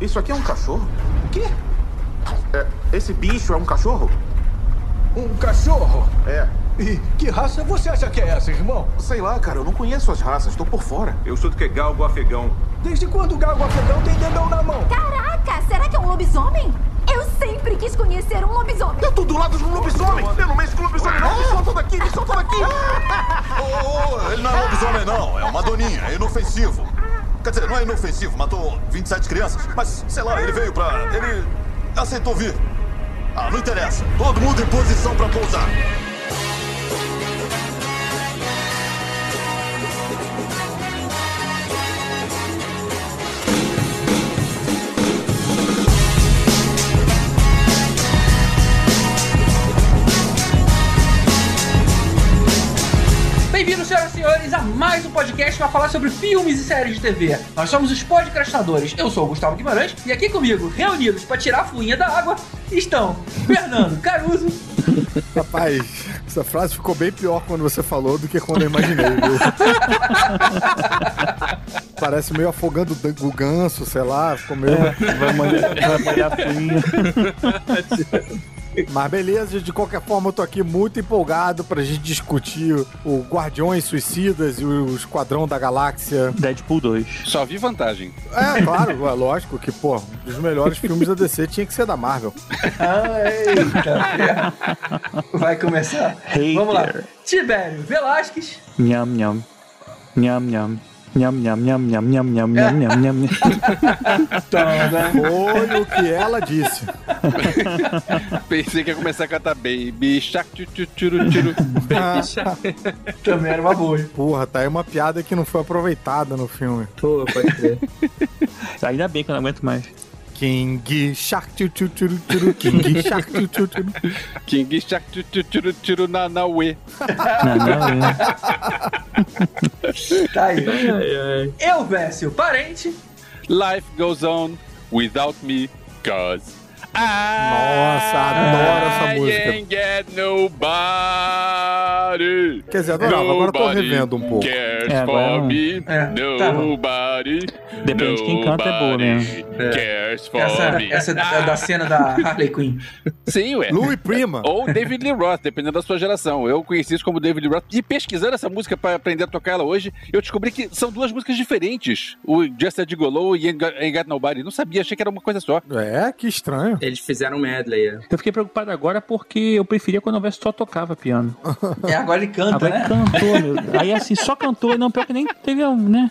Isso aqui é um cachorro? O quê? É, esse bicho é um cachorro? Um cachorro? É. E que raça você acha que é essa, irmão? Sei lá, cara, eu não conheço as raças, tô por fora. Eu sou do que galgo afegão. Desde quando o galgo afegão tem dedão na mão? Caraca, será que é um lobisomem? Eu sempre quis conhecer um lobisomem. Eu tô do lado de um lobisomem! Eu não mexo com lobisomem, não! Me solta daqui, me solta daqui! Ô, ô, ele não é lobisomem, não. É uma doninha, é inofensivo. Quer dizer, não é inofensivo, matou 27 crianças. Mas, sei lá, ele veio pra. Ele aceitou vir. Ah, não interessa. Todo mundo em posição pra pousar. Bem-vindos, senhoras e senhores, a mais um podcast para falar sobre filmes e séries de TV. Nós somos os podcastadores. Eu sou o Gustavo Guimarães e aqui comigo, reunidos para tirar a fuinha da água, estão Fernando Caruso, Rapaz, essa frase ficou bem pior quando você falou do que quando eu imaginei, viu? Parece meio afogando o ganso, sei lá, ficou meio. Vai molhar, vai molhar a fuinha. Mas beleza, de qualquer forma eu tô aqui muito empolgado pra gente discutir o Guardiões Suicidas e o Esquadrão da Galáxia. Deadpool 2. Só vi vantagem. É, claro, é lógico que, pô, um dos melhores filmes da DC tinha que ser da Marvel. Eita, vai começar. Hater. Vamos lá. Tibério Velasquez, Nham, nham. Nham, nham. Nham, nham, nham, nham, nham, nham, nham, nham, nham, nham. Foi o que ela disse. Pensei que ia começar a cantar Baby Shark, tchu, tchu, tchuru, tchuru. também era uma boa. hein? Porra, tá aí uma piada que não foi aproveitada no filme. Pô, pode crer. Ainda bem que eu não aguento mais. King Shark tchutchutchutchuru, King Shark tchutchutchuru. King Shark tchutchutchuru nanauê. Nanauê. Tá aí. Eu, Vécio, parente. Life goes on without me, cause nossa, adoro essa I música. ain't get nobody. Quer dizer, adorava, agora eu tô Nobody revendo um pouco. Cares É, agora for me, É, tá nobody. Depende de quem canta, é boa nobody mesmo. Cares for Essa, me. essa é da cena da Harley Quinn. Sim, ué. Louis Prima. Ou David Lee Roth, dependendo da sua geração. Eu conheci isso como David Lee Roth. E pesquisando essa música para aprender a tocar ela hoje, eu descobri que são duas músicas diferentes. O Just a Gigolo e Ain't Got- Ain't Got Nobody. Não sabia, achei que era uma coisa só. É, que estranho. Eles fizeram um medley. é. Eu fiquei preocupado agora porque eu preferia quando o só tocava piano. É, agora ele canta, Agora né? cantou, meu. Aí assim, só cantou, e não, pior que nem teve, um, né?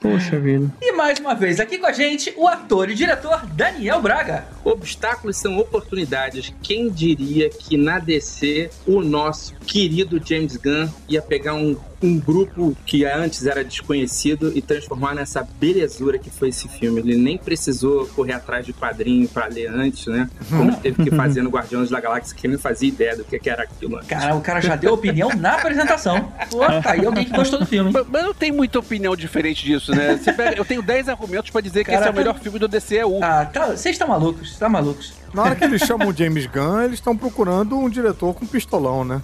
Poxa vida. E mais uma vez aqui com a gente, o ator e diretor Daniel Braga. Obstáculos são oportunidades. Quem diria que na DC o nosso querido James Gunn ia pegar um, um grupo que antes era desconhecido e transformar nessa belezura que foi esse filme. Ele nem precisou correr atrás de quadrinho pra ler antes, né? Como teve que fazer no Guardiões da Galáxia, que nem fazia ideia do que que era aquilo. antes. Cara, o cara já deu opinião na apresentação. Pô, tá aí alguém que gostou do filme. Mas, mas não tem muita opinião diferente disso, né? Pega- eu tenho 10 argumentos pra dizer que esse é o melhor filme do DCEU. Ah, tá, vocês estão malucos, tá malucos. Na hora que eles chamam o James Gunn, eles estão procurando um diretor com pistolão, né?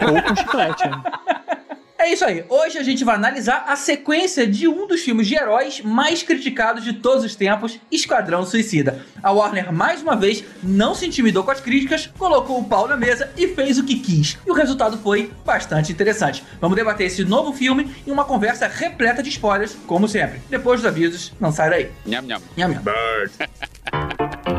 Ou com chiclete. né? É isso aí. Hoje a gente vai analisar a sequência de um dos filmes de heróis mais criticados de todos os tempos, Esquadrão Suicida. A Warner, mais uma vez, não se intimidou com as críticas, colocou o pau na mesa e fez o que quis. E o resultado foi bastante interessante. Vamos debater esse novo filme em uma conversa repleta de spoilers, como sempre. Depois dos avisos, não sai daí. Nham, nham. Nham, nham.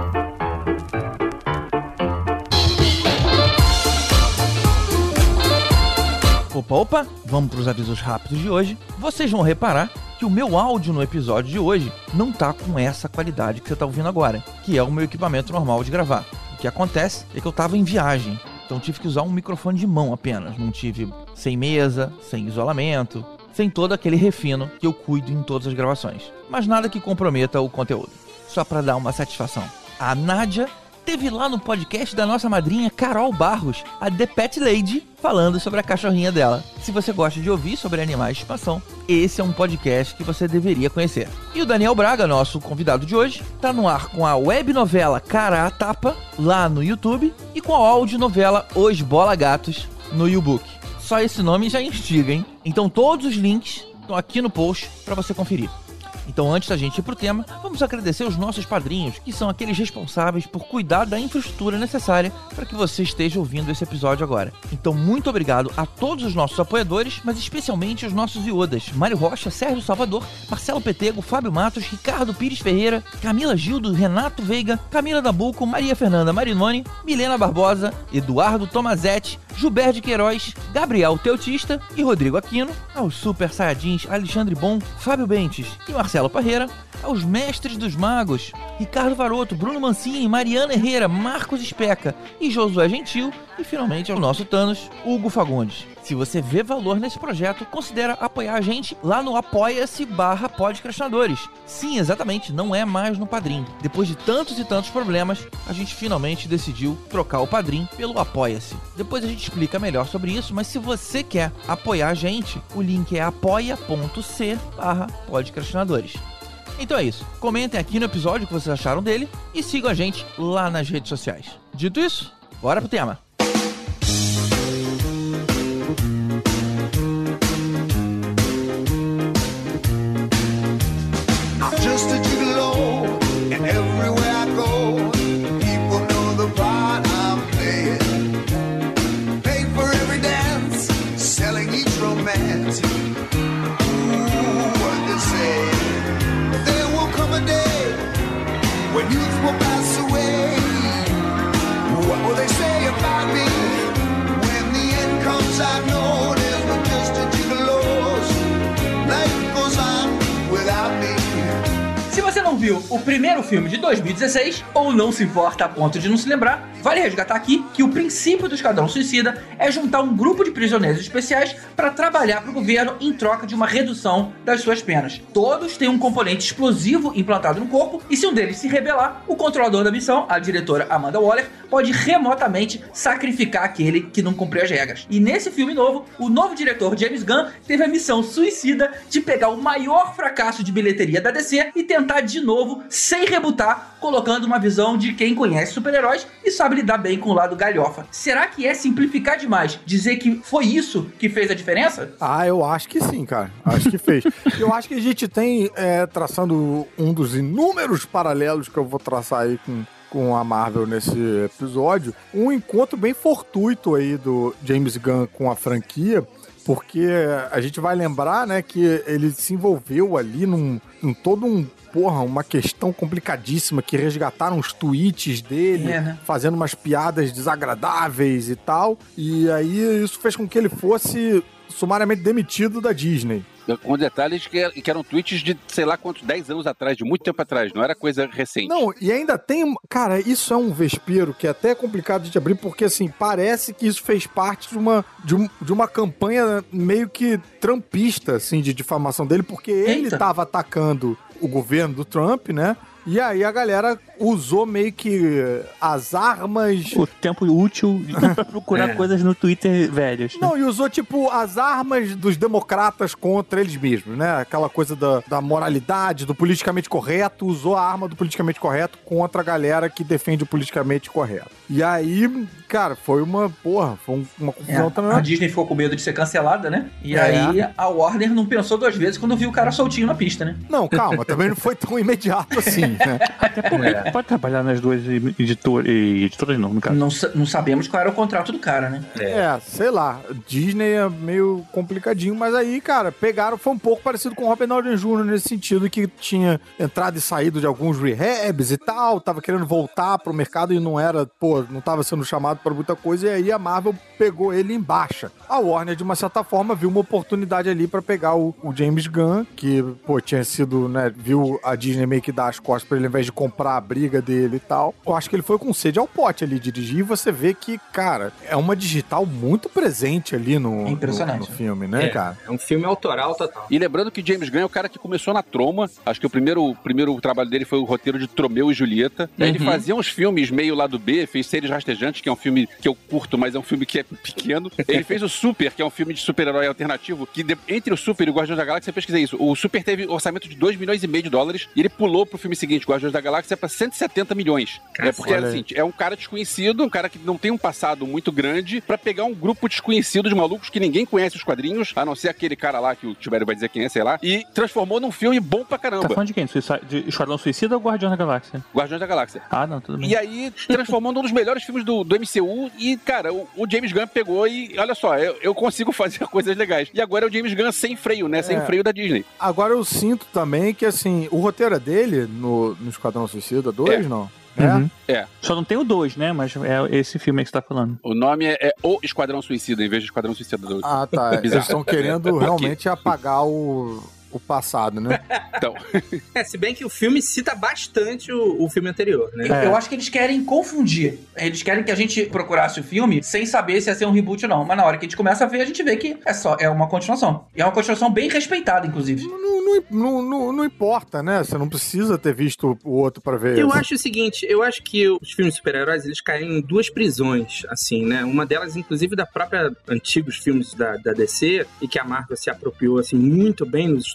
Opa, opa, vamos para os avisos rápidos de hoje. Vocês vão reparar que o meu áudio no episódio de hoje não tá com essa qualidade que você tá ouvindo agora, que é o meu equipamento normal de gravar. O que acontece é que eu tava em viagem, então tive que usar um microfone de mão apenas, não tive sem mesa, sem isolamento, sem todo aquele refino que eu cuido em todas as gravações. Mas nada que comprometa o conteúdo. Só para dar uma satisfação. A Nádia teve lá no podcast da nossa madrinha Carol Barros, a The Pet Lady, falando sobre a cachorrinha dela. Se você gosta de ouvir sobre animais de estimação, esse é um podcast que você deveria conhecer. E o Daniel Braga, nosso convidado de hoje, tá no ar com a web novela Cara a Tapa, lá no YouTube, e com a audionovela Os Bola Gatos, no YouBook. Só esse nome já instiga, hein? Então todos os links estão aqui no post para você conferir. Então, antes da gente ir pro tema, vamos agradecer os nossos padrinhos, que são aqueles responsáveis por cuidar da infraestrutura necessária para que você esteja ouvindo esse episódio agora. Então, muito obrigado a todos os nossos apoiadores, mas especialmente os nossos iodas: Mário Rocha, Sérgio Salvador, Marcelo Petego, Fábio Matos, Ricardo Pires Ferreira, Camila Gildo, Renato Veiga, Camila Dabuco, Maria Fernanda Marinoni, Milena Barbosa, Eduardo Tomazetti, Gilberto Queiroz, Gabriel Teutista e Rodrigo Aquino, aos Super Saiyajins Alexandre Bom, Fábio Bentes e Marcelo Parreira, aos Mestres dos Magos, Ricardo Varoto, Bruno Mancini, Mariana Herrera, Marcos Especa e Josué Gentil, e finalmente ao nosso Thanos, Hugo Fagundes. Se você vê valor nesse projeto, considera apoiar a gente lá no apoia-se barra podcastinadores. Sim, exatamente, não é mais no Padrim. Depois de tantos e tantos problemas, a gente finalmente decidiu trocar o Padrim pelo Apoia-se. Depois a gente explica melhor sobre isso, mas se você quer apoiar a gente, o link é apoia.c barra podcastinadores. Então é isso. Comentem aqui no episódio o que vocês acharam dele e sigam a gente lá nas redes sociais. Dito isso, bora pro tema. youthful. Viu o primeiro filme de 2016, ou não se importa a ponto de não se lembrar, vale resgatar aqui que o princípio do Esquadrão Suicida é juntar um grupo de prisioneiros especiais para trabalhar para o governo em troca de uma redução das suas penas. Todos têm um componente explosivo implantado no corpo, e se um deles se rebelar, o controlador da missão, a diretora Amanda Waller, pode remotamente sacrificar aquele que não cumpriu as regras. E nesse filme novo, o novo diretor James Gunn teve a missão suicida de pegar o maior fracasso de bilheteria da DC e tentar de novo, sem rebutar, colocando uma visão de quem conhece super-heróis e sabe lidar bem com o lado galhofa. Será que é simplificar demais dizer que foi isso que fez a diferença? Ah, eu acho que sim, cara. Acho que fez. eu acho que a gente tem, é, traçando um dos inúmeros paralelos que eu vou traçar aí com, com a Marvel nesse episódio, um encontro bem fortuito aí do James Gunn com a franquia, porque a gente vai lembrar, né, que ele se envolveu ali num, em todo um porra, uma questão complicadíssima que resgataram os tweets dele, É, né? fazendo umas piadas desagradáveis e tal. E aí isso fez com que ele fosse sumariamente demitido da Disney. Com detalhes que, que eram tweets de sei lá quantos, 10 anos atrás, de muito tempo atrás, não era coisa recente. Não, e ainda tem. Cara, isso é um vespeiro que é até complicado de abrir, porque assim, parece que isso fez parte de uma, de, um- de uma campanha meio que trampista, assim, de difamação dele, porque ele Eita. tava atacando o governo do Trump, né? E aí a galera usou meio que as armas. O tempo útil pra procurar É. coisas no Twitter velhos. né? Não, e usou, tipo, as armas dos democratas contra eles mesmos, né? Aquela coisa da, da moralidade, do politicamente correto, usou a arma do politicamente correto contra a galera que defende o politicamente correto. E aí, cara, foi uma, porra, foi um- uma É, confusão também. a Disney ficou com medo de ser cancelada, né? E É. aí a Warner não pensou duas vezes quando viu o cara soltinho na pista, né? Não, calma, também não foi tão imediato assim, né? Até porque pode trabalhar nas duas editoras, editoras não, no caso. Não, não sabemos qual era o contrato do cara, né? É, sei lá. Disney é meio complicadinho, mas aí, cara, pegaram, foi um pouco parecido com o Robert Downey Jr. nesse sentido, que tinha entrado e saído de alguns rehabs e tal, tava querendo voltar pro mercado e não era, pô, não tava sendo chamado pra muita coisa, e aí a Marvel pegou ele em baixa. A Warner, de uma certa forma, viu uma oportunidade ali pra pegar o, o James Gunn, que, pô, tinha sido, né, viu a Disney meio que dar as costas pra ele ao invés de comprar a briga dele e tal. Eu acho que ele foi com sede ao pote ali dirigir e você vê que, cara, é uma digital muito presente ali no, É impressionante. no, no filme, né, É, cara? é um filme autoral total. E lembrando que James Gunn é o cara que começou na Troma. Acho que o primeiro, o primeiro trabalho dele foi o roteiro de Tromeu e Julieta. Aí Ele Uhum. fazia uns filmes meio lá do B, fez Seres Rastejantes, que é um filme que eu curto, mas é um filme que é pequeno. Ele fez o Super, que é um filme de super-herói alternativo, que de- entre o Super e o Guardiões da Galáxia, eu pesquisei isso. O Super teve orçamento de 2 milhões e meio de dólares e ele pulou pro filme seguinte seguinte: Guardiões da Galáxia é pra 170 milhões. é porque aí. assim, é um cara desconhecido, um cara que não tem um passado muito grande, pra pegar um grupo desconhecido de malucos que ninguém conhece os quadrinhos, a não ser aquele cara lá que o Tibério vai dizer quem é, sei lá, e transformou num filme bom pra Tá caramba. falando de quem? De Esquadrão Suicida ou Guardião da Galáxia? Guardiões da Galáxia. Ah, não, tudo bem. E aí, transformou num dos melhores filmes do, do MCU. E, cara, o, o James Gunn pegou e, olha só, eu, eu consigo fazer coisas legais. E agora é o James Gunn sem freio, né? Sem É. freio da Disney. Agora eu sinto também que, assim, o roteiro é dele no, no Esquadrão Suicida 2, não? É? Uhum. É. Só não tem o 2, né? Mas é esse filme aí que você tá falando. O nome é, é O Esquadrão Suicida, em vez de Esquadrão Suicida 2. Ah, tá. Eles Bizarro. estão querendo Por quê? realmente apagar o, o passado, né? Então, É, se bem que o filme cita bastante o, o filme anterior, né? Eu, É. eu acho que eles querem confundir. Eles querem que a gente procurasse o filme sem saber se ia ser um reboot ou não. Mas na hora que a gente começa a ver, a gente vê que é só é uma continuação. E é uma continuação bem respeitada, inclusive. Não, não, não, não, não importa, né? Você não precisa ter visto o outro pra ver. Eu esse. acho o seguinte, eu acho que os filmes super-heróis, eles caem em duas prisões, assim, né? Uma delas, inclusive, da própria antigos filmes da, da DC, e que a Marvel se apropriou, assim, muito bem nos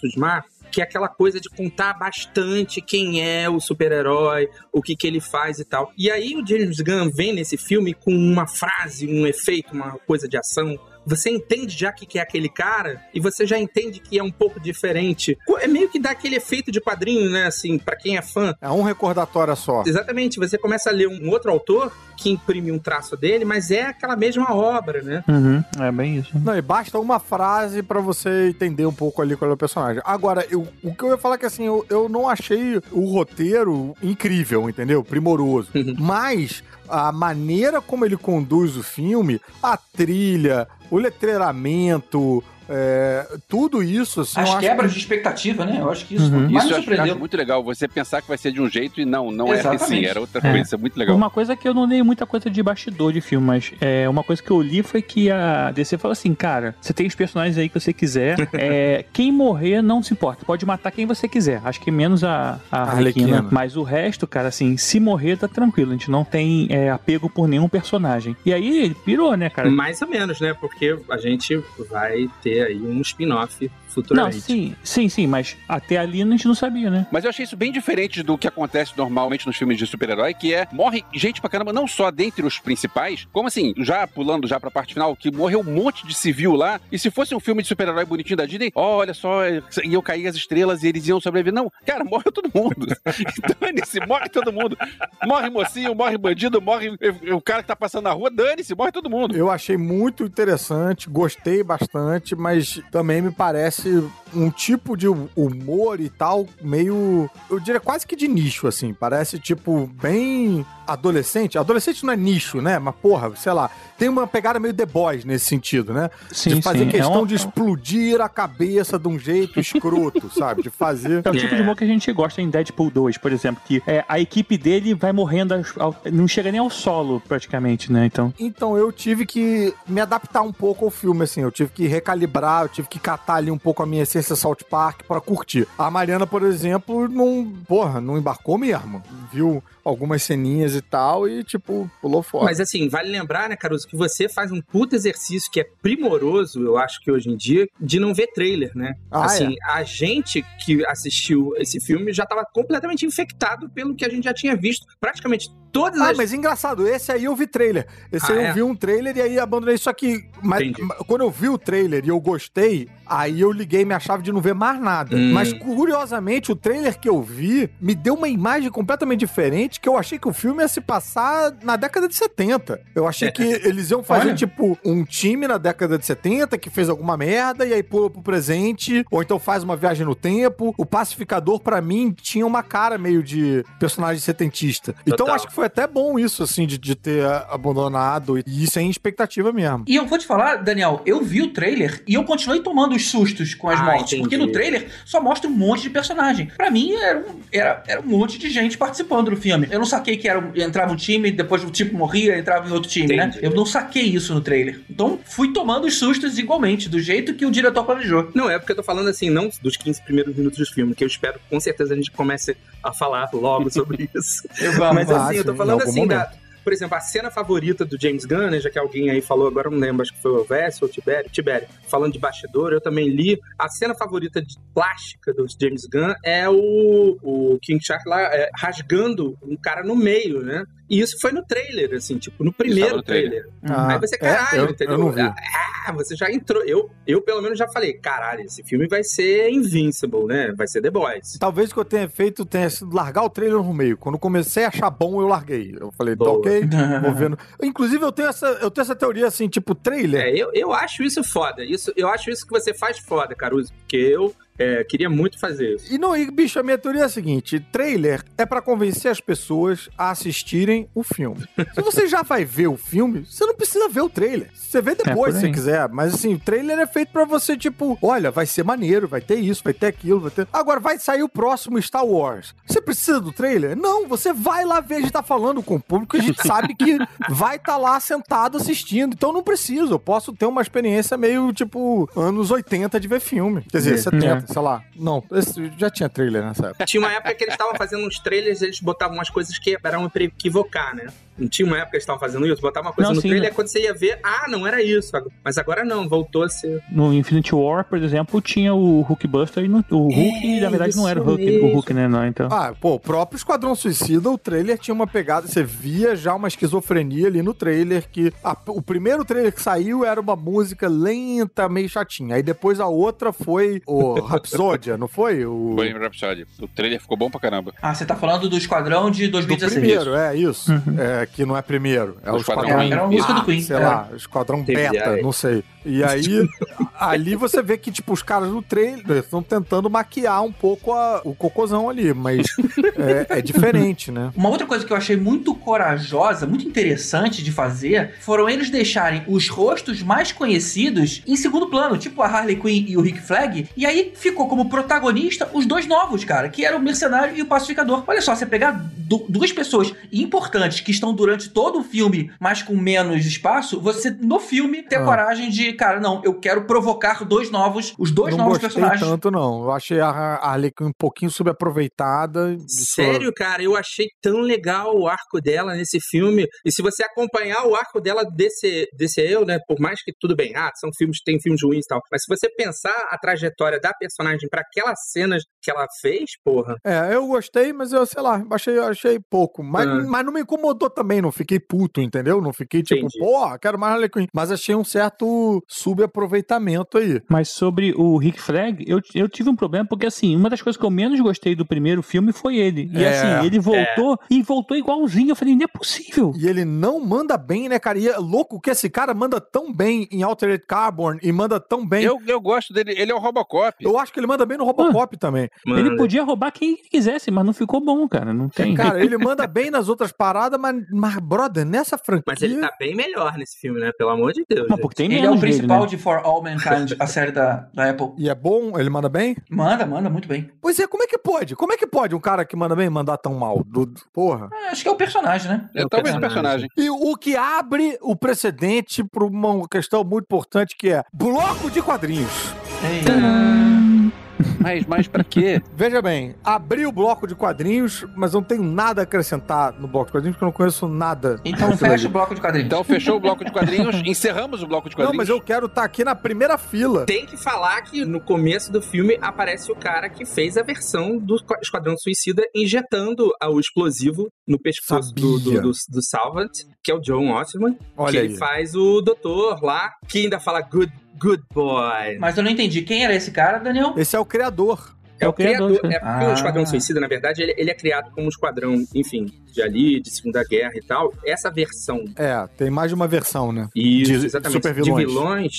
que é aquela coisa de contar bastante quem é o super-herói, o que que ele faz e tal. E aí o James Gunn vem nesse filme com uma frase, um efeito, uma coisa de ação, você entende já que, que é aquele cara e você já entende que é um pouco diferente. É meio que dá aquele efeito de quadrinho, né? Assim, pra quem é fã, É um recordatório só. Exatamente, você começa a ler um outro autor que imprime um traço dele, mas é aquela mesma obra, né? Uhum. É bem isso. Não, e basta uma frase pra você entender um pouco ali qual é o personagem. Agora, eu- o que eu ia falar é que assim, eu, eu não achei o roteiro incrível, entendeu? Primoroso. Mas a maneira como ele conduz o filme, a trilha, o letreiramento, é, tudo isso, assim, As acho quebras que- de expectativa, né? Eu acho que isso Uhum. Isso eu acho, eu acho surpreendeu. muito legal. Você pensar que vai ser de um jeito e não, não é Exatamente. assim, era outra É. coisa. Isso é muito legal. Uma coisa que eu não dei muita coisa de bastidor de filme, mas é, uma coisa que eu li foi que a DC falou assim, cara, você tem os personagens aí que você quiser, é, quem morrer não se importa, pode matar quem você quiser. Acho que menos a, a Arlequina, Arlequina. mas o resto, cara, assim, se morrer tá tranquilo, a gente não tem é, apego por nenhum personagem. E aí ele pirou, né, cara? Mais ou menos, né? Porque a gente vai ter aí um spin-off Não, futuramente. sim, sim, sim, mas até ali a gente não sabia, né? Mas eu achei isso bem diferente do que acontece normalmente nos filmes de super-herói, que é morre gente pra caramba, não só dentre os principais, como assim, já pulando já pra parte final, que morreu um monte de civil lá, e se fosse um filme de super-herói bonitinho da Disney, olha só, iam cair as estrelas e eles iam sobreviver. Não, cara, morre todo mundo. Dane-se, morre todo mundo. Morre mocinho, morre bandido, morre o cara que tá passando na rua, dane-se, morre todo mundo. Eu achei muito interessante, gostei bastante, mas também me parece um tipo de humor e tal, meio. Eu diria quase que de nicho, assim. Parece, tipo, bem adolescente. Adolescente não é nicho, né? Mas, porra, sei lá. Tem uma pegada meio The Boys nesse sentido, né? Sim, de fazer sim. questão É um- de explodir a cabeça de um jeito escroto, sabe? De fazer. É o tipo de humor que a gente gosta em Deadpool 2, por exemplo, que é, a equipe dele vai morrendo, ao- não chega nem ao solo, praticamente, né? Então. Então eu tive que me adaptar um pouco ao filme, assim. Eu tive que recalibrar, eu tive que catar ali um pouco a minha essência South Park pra curtir. A Mariana, por exemplo, não, porra, não embarcou mesmo. Viu algumas ceninhas e tal e, tipo, pulou fora. Mas assim, vale lembrar, né, Caruso, que você faz um puto exercício que é primoroso, eu acho que hoje em dia, de não ver trailer, né? Ah, assim, a gente que assistiu esse filme já tava completamente infectado pelo que a gente já tinha visto. Praticamente todas Ah, as. mas engraçado, esse aí eu vi trailer. Esse Ah, aí eu é? vi um trailer e aí abandonei. Só que, mas, quando eu vi o trailer e eu gostei, aí eu liguei minha chave de não ver mais nada. Hum. Mas curiosamente, o trailer que eu vi me deu uma imagem completamente diferente que eu achei que o filme ia se passar na década de 70. Eu achei que eles iam fazer, Olha. tipo, um time na década de 70 que fez alguma merda e aí pula pro presente, ou então faz uma viagem no tempo. O pacificador, pra mim, tinha uma cara meio de personagem setentista. Então Total. acho que foi até bom isso, assim, de, de ter abandonado. E isso é em expectativa mesmo. E eu vou te falar, Daniel, eu vi o trailer e eu continuei tomando os sustos com as Ah, mortes. entendi. Porque no trailer só mostra um monte de personagem. Pra mim, era um, era, era um monte de gente participando do filme. Eu não saquei que era, um- entrava um time, depois o tipo morria, entrava em outro time, né? Entendi. Eu não saquei isso no trailer. Então, fui tomando os sustos igualmente, do jeito que o diretor planejou. Não, é porque eu tô falando assim, não dos 15 primeiros minutos do filme, que eu espero que com certeza a gente comece a falar logo sobre isso. Mas assim, eu tô sim, em falando assim da, por exemplo, a cena favorita do James Gunn, né, já que alguém aí falou, agora eu não lembro, acho que foi o Vess ou o Tibério, Tibério, falando de bastidor, eu também li. A cena favorita de plástica do James Gunn é o, o King Shark lá é, rasgando um cara no meio, né? E isso foi no trailer, assim, tipo, no primeiro no trailer. trailer. Ah, Aí você, é? caralho, Eu- entendeu? eu não vi. Ah, você já entrou. Eu, eu, pelo menos, já falei, caralho, esse filme vai ser Invincible, né? Vai ser The Boys. Talvez o que eu tenha feito tenha sido largar o trailer no meio. Quando comecei a achar bom, eu larguei. Eu falei, tá ok, vou vendo. Inclusive, eu tenho essa, eu tenho essa teoria assim, tipo, trailer. É, eu, eu acho isso foda. Isso, eu acho isso que você faz foda, Caruso, porque eu é, queria muito fazer isso. E não, e, bicho, a minha teoria é a seguinte: trailer é pra convencer as pessoas a assistirem o filme. Se você já vai ver o filme, você não precisa ver o trailer. Você vê depois, por se quiser. Mas assim, o trailer é feito pra você, tipo, olha, vai ser maneiro, vai ter isso, vai ter aquilo, vai ter. Agora vai sair o próximo Star Wars. Você precisa do trailer? Não, você vai lá ver, a gente tá falando com o público, a gente sabe que vai estar lá sentado assistindo. Então não preciso, eu posso ter uma experiência meio, tipo, anos 80 de ver filme. Quer dizer, 70, sei lá. Não, esse- já tinha trailer nessa época. Tinha uma época que eles estavam fazendo uns trailers, eles botavam umas coisas que eram pra equivocar, né? Não tinha uma época que eles estavam fazendo isso? Botavam uma coisa Não, no sim, trailer né? e quando você ia ver, ah, não era isso. Mas agora não, voltou a ser. No Infinity War, por exemplo, tinha o Hulkbuster e no, o Hulk, na verdade, não era o Hulk, o. Hulk, né? Não, então. Ah, pô, o próprio Esquadrão Suicida, o trailer tinha uma pegada, você via já uma esquizofrenia ali no trailer, que a- o primeiro trailer que saiu era uma música lenta, meio chatinha. Aí depois a outra foi o Rapsódia, não foi? O Foi em Rhapsody. O trailer ficou bom pra caramba. Ah, você tá falando do Esquadrão de do 2016. primeiro, é isso. É, que não é primeiro, é o, O Esquadrão Esquadrão, É, era uma música do Queen. sei é. lá, Esquadrão Teve Beta, não sei. E aí, ali você vê que, tipo, os caras no trailer estão tentando maquiar um pouco a- o cocôzão ali, mas é, é diferente, né? Uma outra coisa que eu achei muito corajosa, muito interessante de fazer, foram eles deixarem os rostos mais conhecidos em segundo plano, tipo a Harley Quinn e o Rick Flag, e aí ficou como protagonista os dois novos, cara, que eram o Mercenário e o Pacificador. Olha só, você pegar du- duas pessoas importantes que estão durante todo o filme, mas com menos espaço, você no filme ter Ah. coragem de, cara, não, eu quero provocar dois novos, os dois não novos personagens. tanto, não. Eu achei a Harley Quinn um pouquinho subaproveitada. Sério, cara, eu achei tão legal o arco dela nesse filme. E se você acompanhar o arco dela desse, desse eu, né? Por mais que tudo bem, ah, são filmes, tem filmes ruins e tal. Mas se você pensar a trajetória da personagem pra aquelas cenas que ela fez, porra. É, eu gostei, mas eu, sei lá, achei, achei pouco. Mas, Ah. mas não me incomodou também, não fiquei puto, entendeu? Não fiquei tipo, Entendi. pô, quero mais Harley Quinn. Mas achei um certo subaproveitamento aí. Mas sobre o Rick Flag, eu, eu tive um problema, porque assim, uma das coisas que eu menos gostei do primeiro filme foi ele. E É. assim, ele voltou e voltou igualzinho. Eu falei, não é possível. E ele não manda bem, né, cara? E é louco que esse cara manda tão bem em Altered Carbon e manda tão bem. Eu, eu gosto dele, ele é o Robocop. Eu acho que ele manda bem no Robocop também. Ele Mano, podia roubar quem ele quisesse, mas não ficou bom, cara. Não tem. Cara, ele manda bem nas outras paradas, mas, mas brother, nessa franquia. Mas ele tá bem melhor nesse filme, né? Pelo amor de Deus. Não, porque tem Ele é o principal dele, né? de For All Mankind, a série da, da Apple. E é bom? Ele manda bem? Manda, manda muito bem. Pois é, como é que pode? Como é que pode um cara que manda bem mandar tão mal? Do- Porra. É, acho que é o personagem, né? É, talvez o personagem. E o que abre o precedente para uma questão muito importante que é bloco de quadrinhos. Mas, mas pra quê? Veja bem, abri o bloco de quadrinhos, mas não tenho nada a acrescentar no bloco de quadrinhos, porque eu não conheço nada. Então fecha ali. o bloco de quadrinhos. Então fechou o bloco de quadrinhos, encerramos o bloco de Não, quadrinhos. mas eu quero estar aqui na primeira fila. Tem que falar que no começo do filme aparece o cara que fez a versão do Esqua- Esquadrão Suicida injetando o explosivo no pescoço do, do, do, do Salvant, que é o John Osman. Olha que aí. ele faz o doutor lá, que ainda fala good, good boy. Mas eu não entendi. Quem era esse cara, Daniel? Esse é o criador. É o criador. criador, É porque Ah. o Esquadrão Suicida, na verdade, ele, ele é criado como um esquadrão, enfim, de ali, de Segunda Guerra e tal. Essa versão É, tem mais de uma versão, né? Isso, De exatamente. supervilões. De vilões,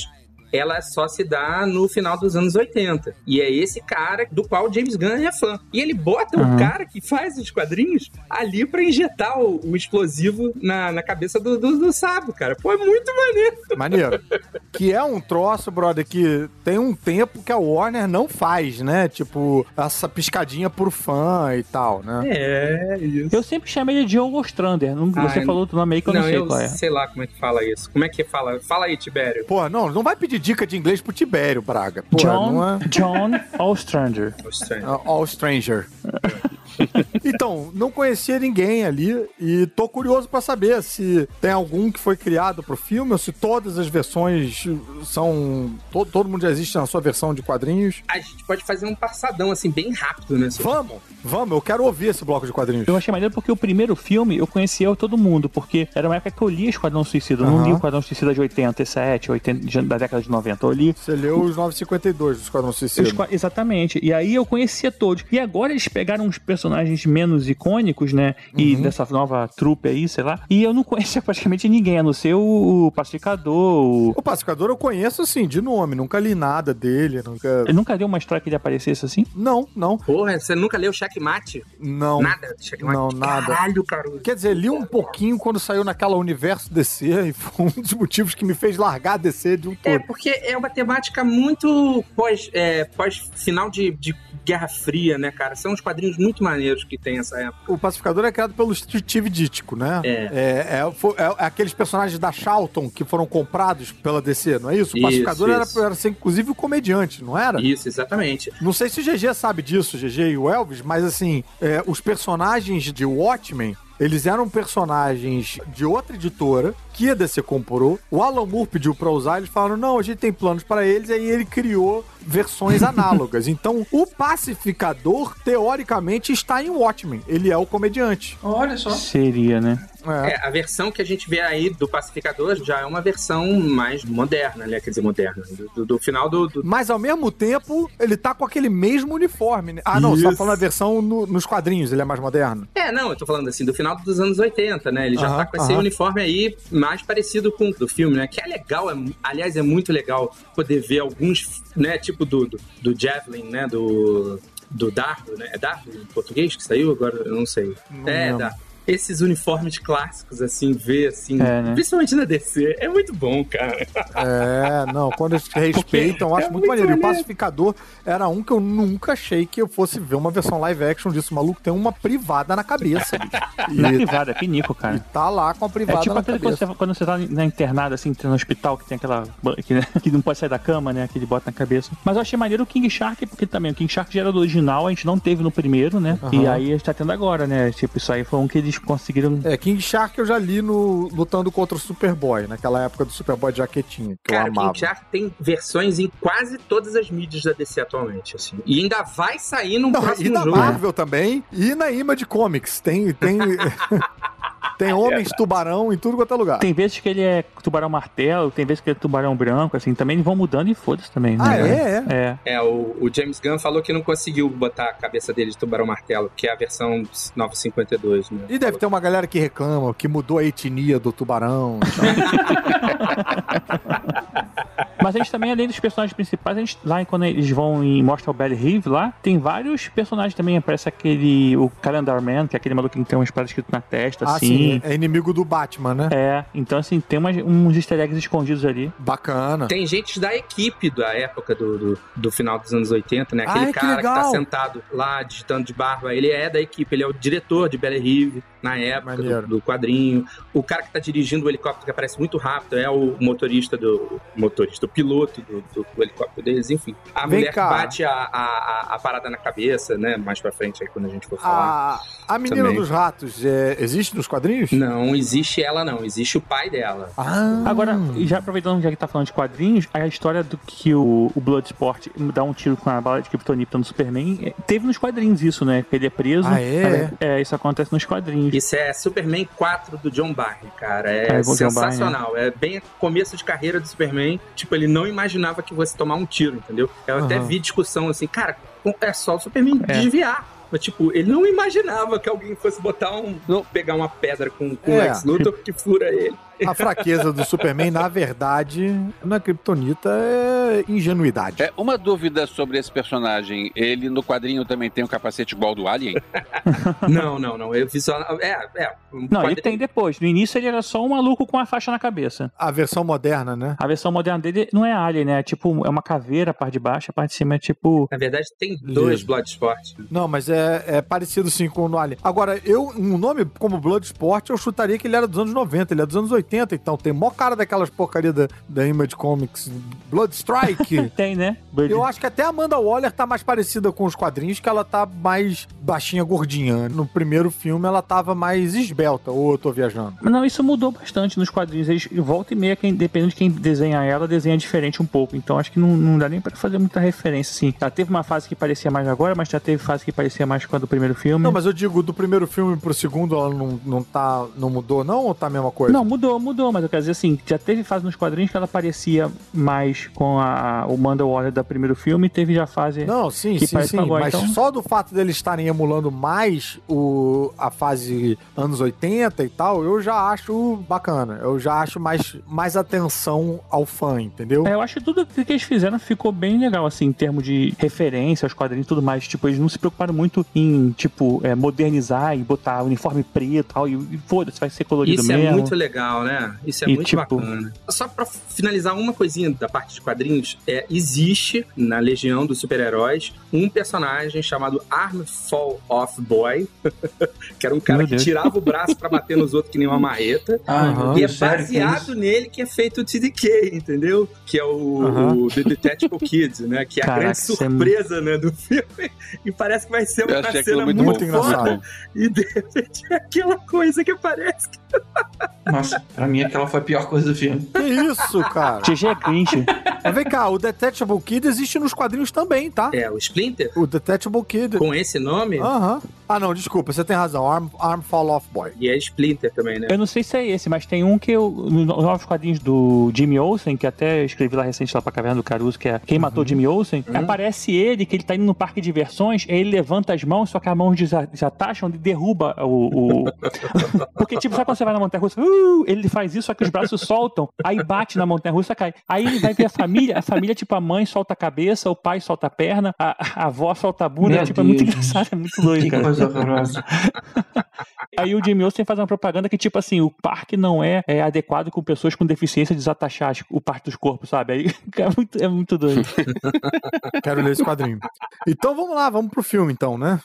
ela só se dá no final dos anos 80. E é esse cara do qual James Gunn é fã. E ele bota Uhum. o cara que faz os quadrinhos ali pra injetar o, o explosivo na, na cabeça do, do, do sábio, cara. Pô, é muito maneiro. Maneiro. que é um troço, brother, que tem um tempo que a Warner não faz, né? Tipo, essa piscadinha por fã e tal, né? É, isso. Eu sempre chamei ele de Joe Ostrander. Não, Ah, você eu- falou outro nome aí que eu não, Não, sei eu qual é. sei lá como é que fala isso. Como é que fala? Fala aí, Tibério. Pô, não, não vai pedir dica de inglês pro Tibério, Braga. Pô, John, é... John Ostrander. Ô, estranho. All Stranger. então, não conhecia ninguém ali e tô curioso pra saber se tem algum que foi criado pro filme ou se todas as versões são. Todo, todo mundo já existe na sua versão de quadrinhos. A gente pode fazer um passadão assim, bem rápido, né? Vamos, vamos, eu quero ouvir esse bloco de quadrinhos. Eu achei maneiro porque o primeiro filme eu conhecia todo mundo, porque era uma época que eu li Esquadrão Suicida. Eu não li o Esquadrão Suicida de 87, 80, de- da década de 90. Eu li Você leu os 952 do Esquadrão Suicida. Os qua- Exatamente. E aí eu conhecia todos. E agora eles pegaram uns personagens menos icônicos, né? E Uhum. dessa nova trupe aí, sei lá. E eu não conhecia praticamente ninguém, a não ser o, o Pacificador. O... O Pacificador eu conheço assim, de nome, nunca li nada dele, nunca. Eu nunca deu uma história que ele aparecesse assim? Não, não. Porra, você nunca leu Checkmate? Não. Nada de Checkmate? Não, nada. Caralho, cara. Quer dizer, li um pouquinho quando saiu naquela universo DC e foi um dos motivos que me fez largar DC de um É, todo. porque é uma temática muito pós, é, pós final de, de Guerra Fria, né, cara? São uns quadrinhos muito maneiros que tem essa época. O Pacificador é criado pelo Steve Ditko, né? É. É, é, foi- é aqueles personagens da Charlton que foram comprados pela DC, não é isso? O Isso, Pacificador era, isso. era inclusive, o comediante, não era? Isso, exatamente. Não sei se o GG sabe disso, o GG e o Elvis, mas assim, é, os personagens de Watchmen, eles eram personagens de outra editora que a DC comprou. O Alan Moore pediu pra usar, eles falaram: não, a gente tem planos pra eles, e aí ele criou versões análogas. Então, o pacificador, teoricamente, está em Watchmen. Ele é o comediante. Olha só. Seria, né? É, a versão que a gente vê aí do Pacificador já é uma versão mais moderna, né? Quer dizer, moderna. Do, do- do final do, do- Mas ao mesmo tempo, ele tá com aquele mesmo uniforme, né? Ah, não, você tá Isso. falando a versão no- nos quadrinhos, ele é mais moderno. É, não, eu tô falando assim, do final dos anos 80, né? Ele já Aham, tá com esse aham. uniforme aí mais parecido com o do filme, né? Que é legal, é, aliás, é muito legal poder ver alguns, né? Tipo do, do, do Javelin, né? Do, do Dardo, né? É Dardo em português que saiu? Agora eu não sei. Não é. Dardo. Esses uniformes clássicos, assim, ver, assim, É, né? principalmente na DC, é muito bom, cara. É, não, quando eles respeitam, eu acho é muito muito maneiro. E o maneiro. Pacificador era um que eu nunca achei que eu fosse ver uma versão live action disso. O maluco tem uma privada na cabeça, bicho. Na E, privada, é pinico, cara. e tá lá com a É privada tipo na aquele quando cabeça. você, quando você tá na internada, assim, no hospital, que tem aquela. Que, né, que não pode sair da cama, né? Que ele bota na cabeça. Mas eu achei maneiro o King Shark, porque também o King Shark já era do original, a gente não teve no primeiro, né? Aham. E aí a gente tá tendo agora, né? Tipo, isso aí foi um que eles conseguiram. É, King Shark eu já li no lutando contra o Superboy, naquela época do Superboy de jaquetinha, que Cara, eu o amava. King Shark tem versões em quase todas as mídias da DC atualmente, assim. E ainda vai sair num Não, e próximo da jogo. Marvel também, e na Image Comics. Tem, tem, tem homens tubarão em tudo quanto é lugar. Tem vezes que ele é tubarão martelo, tem vezes que ele é tubarão branco, assim, também vão mudando e foda-se também. Ah, né? é? É. É, o, o James Gunn falou que não conseguiu botar a cabeça dele de Tubarão Martelo, que é a versão 952, né? E deve ter uma galera que reclama que mudou a etnia do tubarão. Mas a gente também, além dos personagens principais, a gente, lá quando eles vão e mostram o Belly Rive lá, tem vários personagens também. Aparece aquele. O Calendar Man, que é aquele maluco que tem uma espada escrita na testa, Ah, assim. sim, é inimigo do Batman, né? É, então assim, tem umas, uns easter eggs escondidos ali. Bacana. Tem gente da equipe da época do, do, do final dos anos 80, né? Aquele Ai, que cara que, tá legal. sentado lá, digitando de barba, ele é da equipe, ele é o diretor de Belly Rive na época do, do quadrinho. O cara que tá dirigindo o helicóptero que aparece muito rápido é o motorista do. Motorista, o piloto do, do- do helicóptero deles, enfim. A Vem mulher cá. bate a, a, a- a parada na cabeça, né? Mais pra frente aí quando a gente for falar. A, a menina Também. dos ratos é, existe nos quadrinhos? Não existe ela, não. Existe o pai dela. Ah, Agora, já aproveitando já que tá falando de quadrinhos, a história do que o, o Bloodsport dá um tiro com a bala de Kryptonita no Superman, é, teve nos quadrinhos isso, né? Que ele é preso. Ah, é? É, isso acontece nos quadrinhos. Isso é Superman 4 do John Byrne, cara. É é bom John Byrne, sensacional. É bem começo de carreira do Superman. Tipo, ele não imaginava que fosse tomar um tiro, entendeu? Eu até Aham. vi discussão assim, cara, é só o Superman É. desviar. Mas, tipo, ele não imaginava que alguém fosse botar um. pegar uma pedra com, com o É. Lex Luthor que fura ele. A fraqueza do Superman, na verdade, na Kryptonita é ingenuidade. É, uma dúvida sobre esse personagem. Ele no quadrinho também tem um capacete igual ao do Alien? não, não, não. Eu vi só. É, é. um Não, ele quadrinho- tem depois. No início ele era só um maluco com a faixa na cabeça. A versão moderna, né? A versão moderna dele não é alien, né? É tipo, é uma caveira, a parte de baixo, a parte de cima é tipo. Na verdade, tem dois Liso. Bloodsport. Não, mas é, é parecido sim com o Alien. Agora, eu, um nome como Bloodsport, eu chutaria que ele era dos anos 90, ele é dos anos 80. 80, então tem mó cara daquelas porcaria da, da Image Comics Blood Strike. Tem, né? Eu acho que até a Amanda Waller tá mais parecida com os quadrinhos, que ela tá mais baixinha, gordinha. No primeiro filme ela tava mais esbelta, ou eu tô viajando. Não, isso mudou bastante nos quadrinhos. Eles volta e meia, quem, dependendo de quem desenha ela, desenha diferente um pouco. Então acho que não, não dá nem pra fazer muita referência, assim. Ela teve uma fase que parecia mais agora, mas já teve fase que parecia mais com a do primeiro filme. Não, mas eu digo, do primeiro filme pro segundo, ela não, não tá. não mudou, não? Ou tá a mesma coisa? Não, mudou, mudou, mas eu quero dizer assim, já teve fase nos quadrinhos que ela parecia mais com a, o Manda Waller da primeiro filme, e teve já fase Não, sim, que sim, sim. agora. Mas então, só do fato deles estarem emulando mais o, a fase anos 80 e tal, eu já acho bacana. Eu já acho mais, mais atenção ao fã, entendeu? É, eu acho que tudo que eles fizeram ficou bem legal, assim, em termos de referência aos quadrinhos e tudo mais. Tipo, eles não se preocuparam muito em, tipo, é, modernizar e botar uniforme preto e tal, e, e foda-se, vai ser colorido Isso mesmo. é muito legal, né? Isso é E, muito tipo- bacana. Só pra finalizar uma coisinha da parte de quadrinhos, é, existe na Legião dos Super-Heróis um personagem chamado Arm Fall Off Boy, que era um cara Meu que Deus. tirava o braço pra bater nos outros que nem uma marreta. Meu E é que baseado nele que é feito o TDK, entendeu? Que é o, Aham. o The Detective Kids, né? Que é a Caraca, grande é surpresa né, do filme. E parece que vai ser uma cena muito muito, foda. engraçado. E de repente é aquela coisa que aparece. Nossa, pra mim aquela foi a pior coisa do filme. Que isso, cara? GG é cringe. Mas vem cá, o Detectable Kid existe nos quadrinhos também, tá? É, o Splinter, O Detectable Kid. com esse nome, Aham. Ah, não, desculpa, você tem razão. Arm, Arm Fall Off Boy. e é Splinter também, né? Eu não sei se é esse, mas tem um que eu, nos novos quadrinhos do Jimmy Olsen, que até escrevi lá recente lá pra Caverna do Caruso, que é Quem Matou Jimmy Olsen, aparece ele, que ele tá indo no parque de diversões, aí ele levanta as mãos, só que as mãos desa- desatacham e derruba o... o- Porque, tipo, sabe quando você vai na montanha-russa? Uh, ele faz isso, só que os braços soltam, aí bate na montanha-russa, cai. Aí ele vai ver a família, a família, tipo, a mãe solta a cabeça, o pai solta a perna, a, a avó solta a bunda, Meu tipo, é muito Deus. engraçado, é muito doido, cara. Coisa horrorosa. Aí o Jimmy Olsen faz uma propaganda que, tipo assim, o parque não é, é adequado com pessoas com deficiência desatachar as- o parte dos corpos, sabe? Aí é muito, é muito doido. Quero ler esse quadrinho. Então vamos lá, vamos pro filme então, né?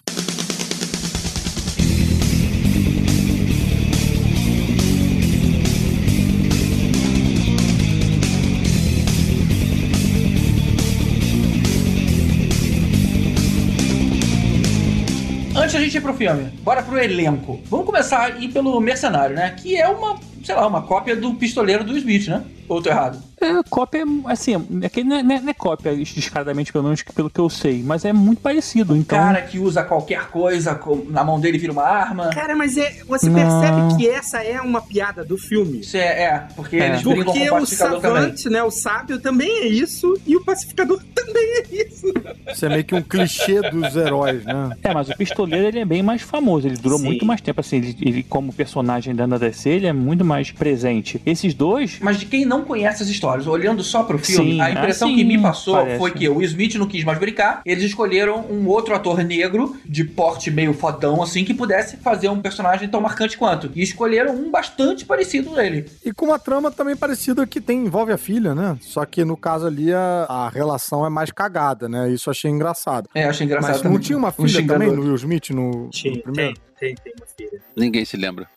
Antes da gente ir pro filme, bora pro elenco. Vamos começar aí pelo Mercenário, né? Que é uma, sei lá, uma cópia do pistoleiro do Smith, né? Ou tô errado? É, cópia, assim, é que não é, não é- não é cópia descaradamente, pelo menos pelo que eu sei, mas é muito parecido, então... Cara que usa qualquer coisa, na mão dele vira uma arma. Cara, mas é, você Não. percebe que essa é uma piada do filme. Isso é, é porque É. eles brincam com Porque o o pacificador também. savante, né, o sábio também é isso, e o pacificador também é isso. Isso é meio que um clichê dos heróis, né? É, mas o pistoleiro ele é bem mais famoso, ele durou Sim. muito mais tempo, assim, ele, ele como personagem da DC, ele é muito mais presente. Esses dois, Mas de quem não conhece as histórias, olhando só pro filme, Sim, a impressão assim, que me passou parece. foi que o Smith não quis mais brincar, eles escolheram um outro ator negro, de porte meio fodão, assim, que pudesse fazer um personagem tão marcante quanto. E escolheram um bastante parecido dele. E com uma trama também parecida que tem, envolve a filha, né? Só que no caso ali a, a relação é mais cagada, né? Isso eu achei engraçado. É, achei engraçado Mas não também. tinha uma filha também xingadores. no Will Smith no, no Tem, primeiro? tem, tem, tem uma filha. Ninguém se lembra.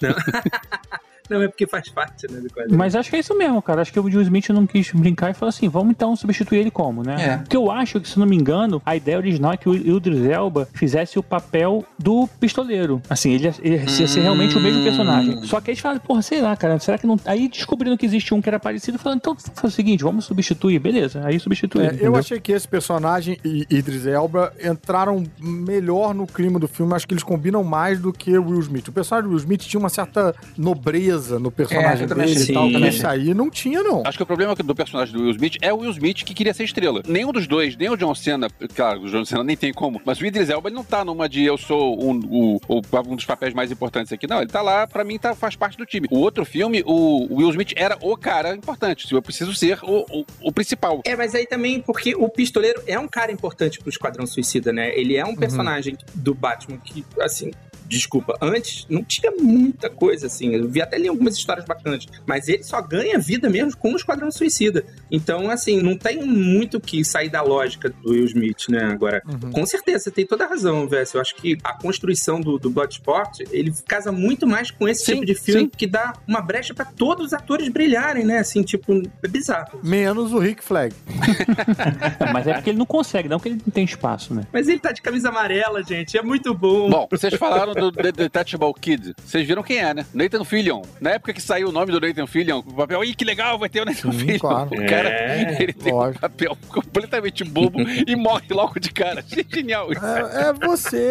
Não, é porque faz parte, né. Mas acho que é isso mesmo, cara. Acho que o Will Smith não quis brincar e falou assim: vamos então substituir ele como, né? É. Porque eu acho que, se não me engano, a ideia original é que o Idris Elba fizesse o papel do pistoleiro. Assim, ele, ele ia ser realmente o mesmo personagem. Só que eles falaram, porra, sei lá, cara, será que não. Aí descobrindo que existe um que era parecido, falando, então faz o seguinte, vamos substituir, beleza. Aí substitui. É, eu achei que esse personagem e Idris Elba entraram melhor no clima do filme. Acho que eles combinam mais do que o Will Smith. O personagem do Will Smith tinha uma certa nobreza no personagem É, dele e tal. Aí não tinha, não. Acho que o problema do personagem do Will Smith é o Will Smith que queria ser estrela. Nenhum dos dois, nem o John Cena, claro, o John Cena nem tem como, mas o Idris Elba ele não tá numa de eu sou um, o- o- um dos papéis mais importantes aqui, não. Ele tá lá, pra mim, tá, faz parte do time. O outro filme, o Will Smith era o cara importante. Eu preciso ser o, o, o principal. É, mas aí também porque o pistoleiro é um cara importante pro Esquadrão Suicida, né? Ele é um personagem do Batman que, assim, desculpa, antes não tinha muita coisa assim. Eu vi até ali algumas histórias bacanas, mas ele só ganha vida mesmo com o Esquadrão Suicida. Então, assim, não tem muito que sair da lógica do Will Smith, né? Agora, Uhum. com certeza, você tem toda a razão, Vess. Eu acho que a construção do, do Bloodsport, ele casa muito mais com esse Sim, tipo de filme sim. que dá uma brecha pra todos os atores brilharem, né? Assim, tipo, é bizarro. Menos o Rick Flag. Mas é porque ele não consegue, não porque ele não tem espaço, né? Mas ele tá de camisa amarela, gente. É muito bom. Bom, vocês falaram do The Detachable Kid. Vocês viram quem é, né? Nathan Fillion. Na época que saiu o nome do Nathan Fillion, o papel, ih, que legal, vai ter o Nathan Sim, Fillion. claro. O cara, É, ele tem um lógico. papel completamente bobo e morre logo de cara. Genial isso. É, é você,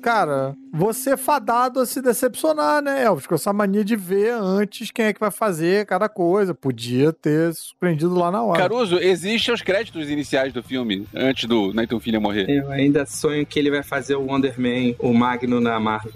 cara, você é fadado a se decepcionar, né, Elvis? Com essa mania de ver antes quem é que vai fazer cada coisa. Podia ter se surpreendido lá na hora. Caruso, existem os créditos iniciais do filme, antes do Nathan Fillion morrer. Eu ainda sonho que ele vai fazer o Wonder Man, o Magno na Marvel.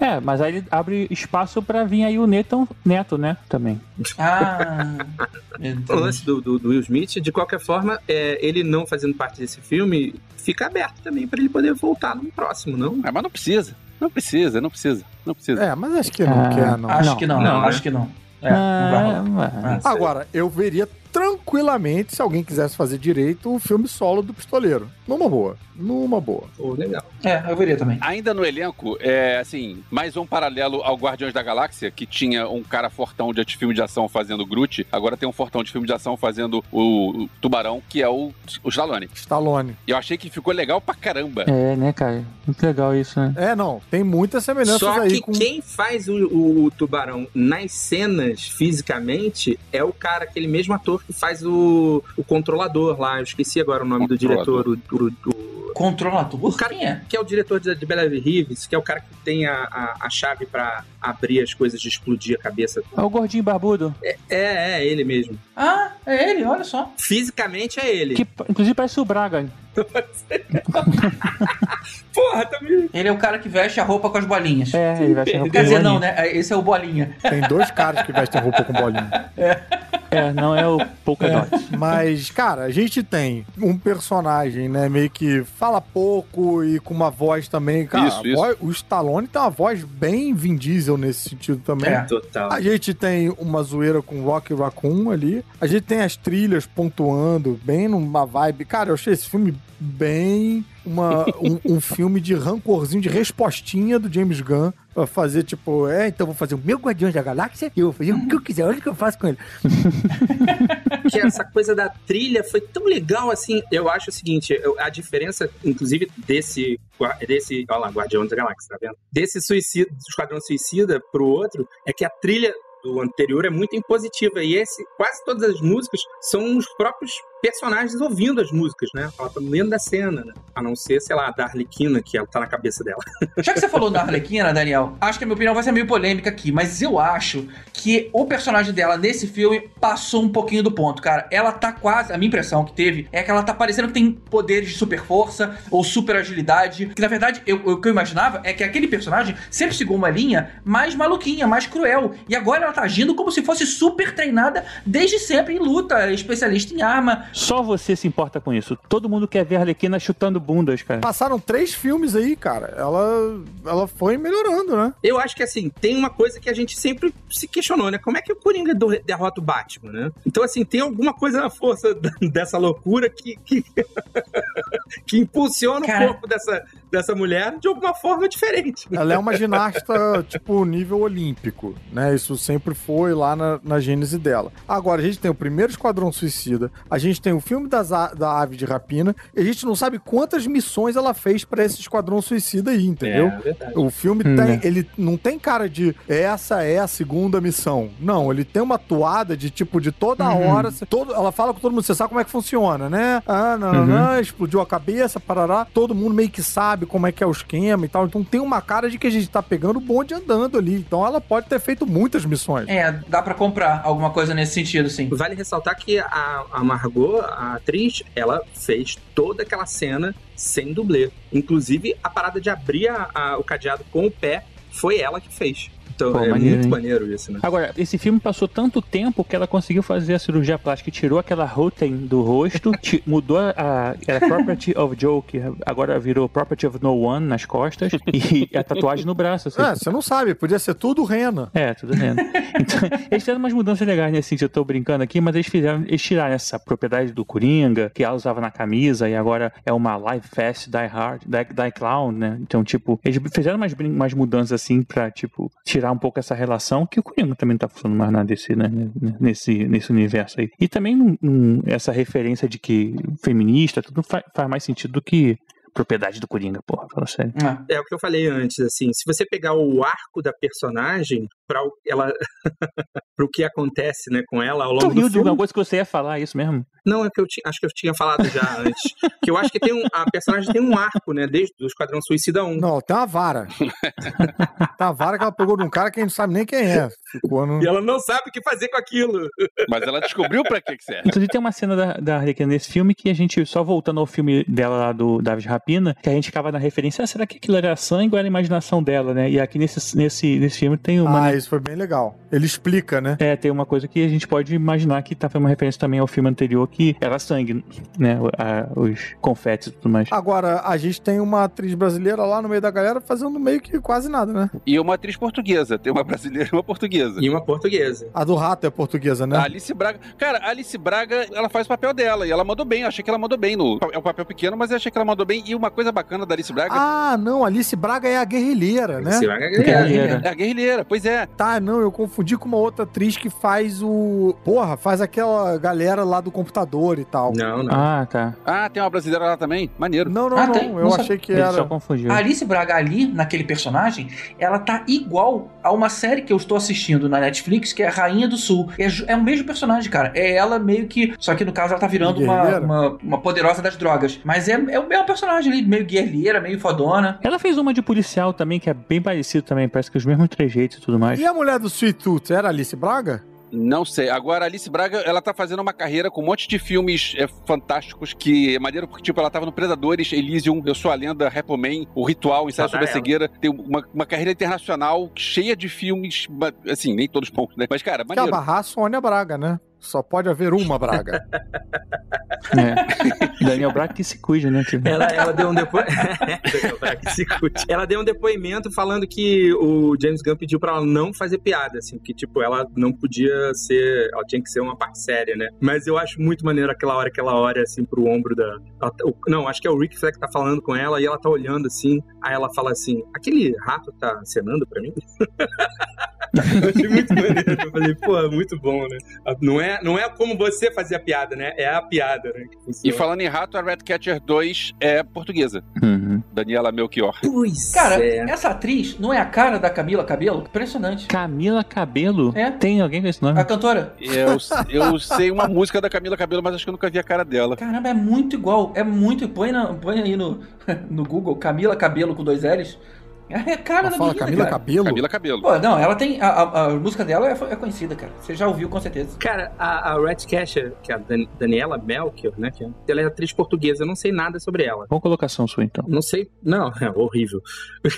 É, mas aí ele abre espaço pra vir aí o Neto, Neto né? Também. Ah, O lance do, do, do Will Smith, de qualquer forma, é, ele não fazendo parte desse filme, fica aberto também pra ele poder voltar no próximo, não? Ah, mas não precisa. Não precisa, não precisa. Não precisa. É, mas acho que não Ah, quer, não. Acho Não, que não, não, né? acho que não. É, não. Ah, Ah, Agora, eu veria tranquilamente, se alguém quisesse fazer direito, o filme solo do pistoleiro. Numa boa. Numa boa. Pô, legal. É, eu veria também. Ainda no elenco, é assim, mais um paralelo ao Guardiões da Galáxia, que tinha um cara fortão de filme de ação fazendo Groot, agora tem um fortão de filme de ação fazendo o, o Tubarão, que é o, o Stallone. Stallone. E eu achei que ficou legal pra caramba. É, né, cara? Muito legal isso, né? É, não. Tem muitas semelhanças Só aí que com. quem faz o, o tubarão nas cenas, fisicamente, é o cara, aquele mesmo ator que faz o, o controlador lá. Eu esqueci agora o nome do diretor. O, o- o- Controlador? O cara Quem é? que é o diretor de, de Bela Reeves, que é o cara que tem a, a, a chave pra abrir as coisas de explodir a cabeça. É o gordinho barbudo. É, é ele mesmo. Ah, é ele, olha só. Fisicamente é ele. Que inclusive parece o Braga. Porra, tá me... Ele é o cara que veste a roupa com as bolinhas. É, ele vai ser Quer dizer, não, né? Esse é o Bolinha. Tem dois caras que vestem roupa com bolinha. É, não é o Polka É, Dot. mas, cara, a gente tem um personagem, né, meio que fala pouco e com uma voz também. Cara, Isso, isso. voz- o Stallone tem uma voz bem Vin Diesel nesse sentido também. É. Total. A gente tem uma zoeira com Rock Raccoon ali. A gente tem as trilhas pontuando, bem numa vibe. Cara, eu achei esse filme bem uma, um, um filme de rancorzinho, de respostinha do James Gunn. Pra fazer, tipo, é, então vou fazer o meu Guardiões da Galáxia e eu vou fazer o que eu quiser, olha o que eu faço com ele. que essa coisa da trilha foi tão legal assim. Eu acho o seguinte, eu- a diferença, inclusive, desse. desse olha lá, Guardião da Galáxia, tá vendo? Desse suicida, do Esquadrão Suicida pro outro, é que a trilha do anterior é muito impositiva. E esse, quase todas as músicas são os próprios personagens ouvindo as músicas, né? Ela tá dentro da cena, né? A não ser, sei lá, a da Arlequina, que ela tá na cabeça dela. Já que você falou da Arlequina, Daniel, acho que a minha opinião vai ser meio polêmica aqui, mas eu acho que o personagem dela nesse filme passou um pouquinho do ponto, cara. Ela tá quase, a minha impressão que teve é que ela tá parecendo que tem poderes de super força ou super agilidade, que na verdade eu- o que eu imaginava é que aquele personagem sempre seguiu uma linha mais maluquinha, mais cruel, e agora ela tá agindo como se fosse super treinada desde sempre em luta, especialista em arma. Só você se importa com isso. Todo mundo quer ver a Arlequina chutando bundas, cara. Passaram três filmes aí, cara. Ela, ela foi melhorando, né? Eu acho que, assim, tem uma coisa que a gente sempre se questionou, né? Como é que o Coringa derrota o Batman, né? Então, assim, tem alguma coisa na força dessa loucura que, que, que impulsiona Cara. o corpo dessa, dessa mulher de alguma forma diferente. Ela é uma ginasta, tipo, nível olímpico, né? Isso sempre foi lá na, na gênese dela. Agora, a gente tem o primeiro Esquadrão Suicida, a gente tem o filme das a- da Ave de Rapina, e a gente não sabe quantas missões ela fez pra esse Esquadrão Suicida aí, entendeu? É, verdade. O filme Hum, tem, ele não tem cara de essa é a segunda missão. Não, ele tem uma toada de tipo de toda Uhum. hora, todo, ela fala com todo mundo, você sabe como é que funciona, né? Ah, não, não, Uhum. não, explodiu a cabeça, parará. Todo mundo meio que sabe como é que é o esquema e tal. Então tem uma cara de que a gente tá pegando o bonde andando ali. Então ela pode ter feito muitas missões. É, dá pra comprar alguma coisa nesse sentido, sim. Vale ressaltar que a, a Margot, a atriz, ela fez toda aquela cena sem dublê. Inclusive, a parada de abrir a- a- o cadeado com o pé foi ela que fez. Então Pô, é maneiro, muito hein? maneiro isso, né? Agora, esse filme passou tanto tempo que ela conseguiu fazer a cirurgia plástica, tirou aquela rotem do rosto, mudou a, a- era property of Joe, que agora virou property of no one nas costas e a tatuagem no braço. Assim. É, você não sabe, podia ser tudo rena. É, tudo vendo. Então, eles fizeram umas mudanças legais nesse sentido. Eu tô brincando aqui, mas eles fizeram, eles tiraram essa propriedade do Coringa, que ela usava na camisa, e agora é uma Live Fast Die Hard, Die, Die Clown, né? Então, tipo, eles fizeram umas, umas mudanças assim pra, tipo, tirar um pouco essa relação, que o Coringa também não tá funcionando mais na DC, né? Nesse, nesse universo aí. E também num- essa referência de que feminista, tudo fa- faz mais sentido do que propriedade do Coringa, porra, fala sério. É o que eu falei antes, assim, se você pegar o arco da personagem para ela pro que acontece, né, com ela ao Tu longo do riu de filme. uma coisa que você ia falar, é isso mesmo? Não, é que eu ti- acho que eu tinha falado já antes. que eu acho que tem um, a personagem tem um arco, né, desde o Esquadrão Suicida 1. Não, tem uma vara. tem uma vara que ela pegou de um cara que a gente não sabe nem quem é. Ficou no... E ela não sabe o que fazer com aquilo. Mas ela descobriu pra que que serve. Inclusive tem uma cena da, da Harley Quinn nesse filme que a gente, só voltando ao filme dela lá do David Rapina, que a gente ficava na referência, ah, será que aquilo era sangue ou era a imaginação dela, né? E aqui nesse, nesse, nesse filme tem uma... Ah, isso foi bem legal. Ele explica, né? É, tem uma coisa que a gente pode imaginar que tá, foi uma referência também ao filme anterior, que era sangue, né? A- os confetes e tudo mais. Agora, a gente tem uma atriz brasileira lá no meio da galera fazendo meio que quase nada, né? E uma atriz portuguesa. Tem uma brasileira e uma portuguesa. E uma portuguesa. A do rato é portuguesa, né? A Alice Braga. Cara, a Alice Braga, ela faz o papel dela. E ela mandou bem. Eu achei que ela mandou bem. No... É um papel pequeno, mas eu achei que ela mandou bem. E uma coisa bacana da Alice Braga. Ah, não, Alice Braga é a guerrilheira, né? Alice Braga é guerrilheira. É a guerrilheira, pois é. Tá, não, eu confundi com uma outra atriz que faz o. Porra, faz aquela galera lá do computador e tal. Não, não. Ah, tá. Ah, tem uma brasileira lá também? Maneiro. Não, não, Ah, não. tem? Eu Não achei que era. só confundiu. A Alice Braga ali, naquele personagem, ela tá igual a uma série que eu estou assistindo na Netflix, que é Rainha do Sul. É, é o mesmo personagem, cara. É ela meio que. Só que no caso ela tá virando uma, uma, uma poderosa das drogas. Mas é, é o mesmo personagem ali, meio guerreira, meio fodona. Ela fez uma de policial também, que é bem parecido também, parece que os mesmos trejeitos e tudo mais. E a mulher do Sweet Tooth era a Alice Braga? Não sei. Agora, a Alice Braga, ela tá fazendo uma carreira com um monte de filmes é, fantásticos que é maneiro porque, tipo, ela tava no Predadores, Elysium, Eu Sou a Lenda, Repo Man, O Ritual, Ensaio sobre a dá Cegueira. Tem uma, uma carreira internacional cheia de filmes, assim, nem todos bons, né? Mas, cara, Que é a maneiro. Sônia Braga, né? Só pode haver uma Braga. É. Daniel Braga que se cuide, né? Tipo. Ela, ela deu um depoimento. ela deu um depoimento falando que o James Gunn pediu pra ela não fazer piada, assim, que tipo, ela não podia ser. Ela tinha que ser uma parte séria, né? Mas eu acho muito maneiro aquela hora que ela olha assim pro ombro da. ela tá- o- não, acho que é o Rick Fleck que tá falando com ela e ela tá olhando assim. Aí ela fala assim: aquele rato tá acenando pra mim? eu achei muito maneiro. Eu falei, pô, é muito bom, né? Não é, não é como você fazia a piada, né? É a piada, né? E falando em rato, a Ratcatcher 2 é portuguesa. Uhum. Daniela Melchior. Pois Cara, é. essa atriz não é a cara da Camila Cabelo? Impressionante. Camila Cabelo? É. Tem alguém com esse nome? A cantora. Eu, eu sei uma música da Camila Cabelo, mas acho que eu nunca vi a cara dela. Caramba, é muito igual. É muito. Põe, na- põe aí no, no Google Camila Cabelo com dois L's. É a cara Ela da fala menina, Camila cara. Cabelo? Camila Cabelo. Pô, não, ela tem. A, a- a música dela é, é conhecida, cara. Você já ouviu com certeza. Cara, a, a Ratcatcher, que é a Dan- Daniela Melchior, né? Que é- ela é atriz portuguesa, eu não sei nada sobre ela. Boa colocação sua, então. Não sei. Não, é horrível.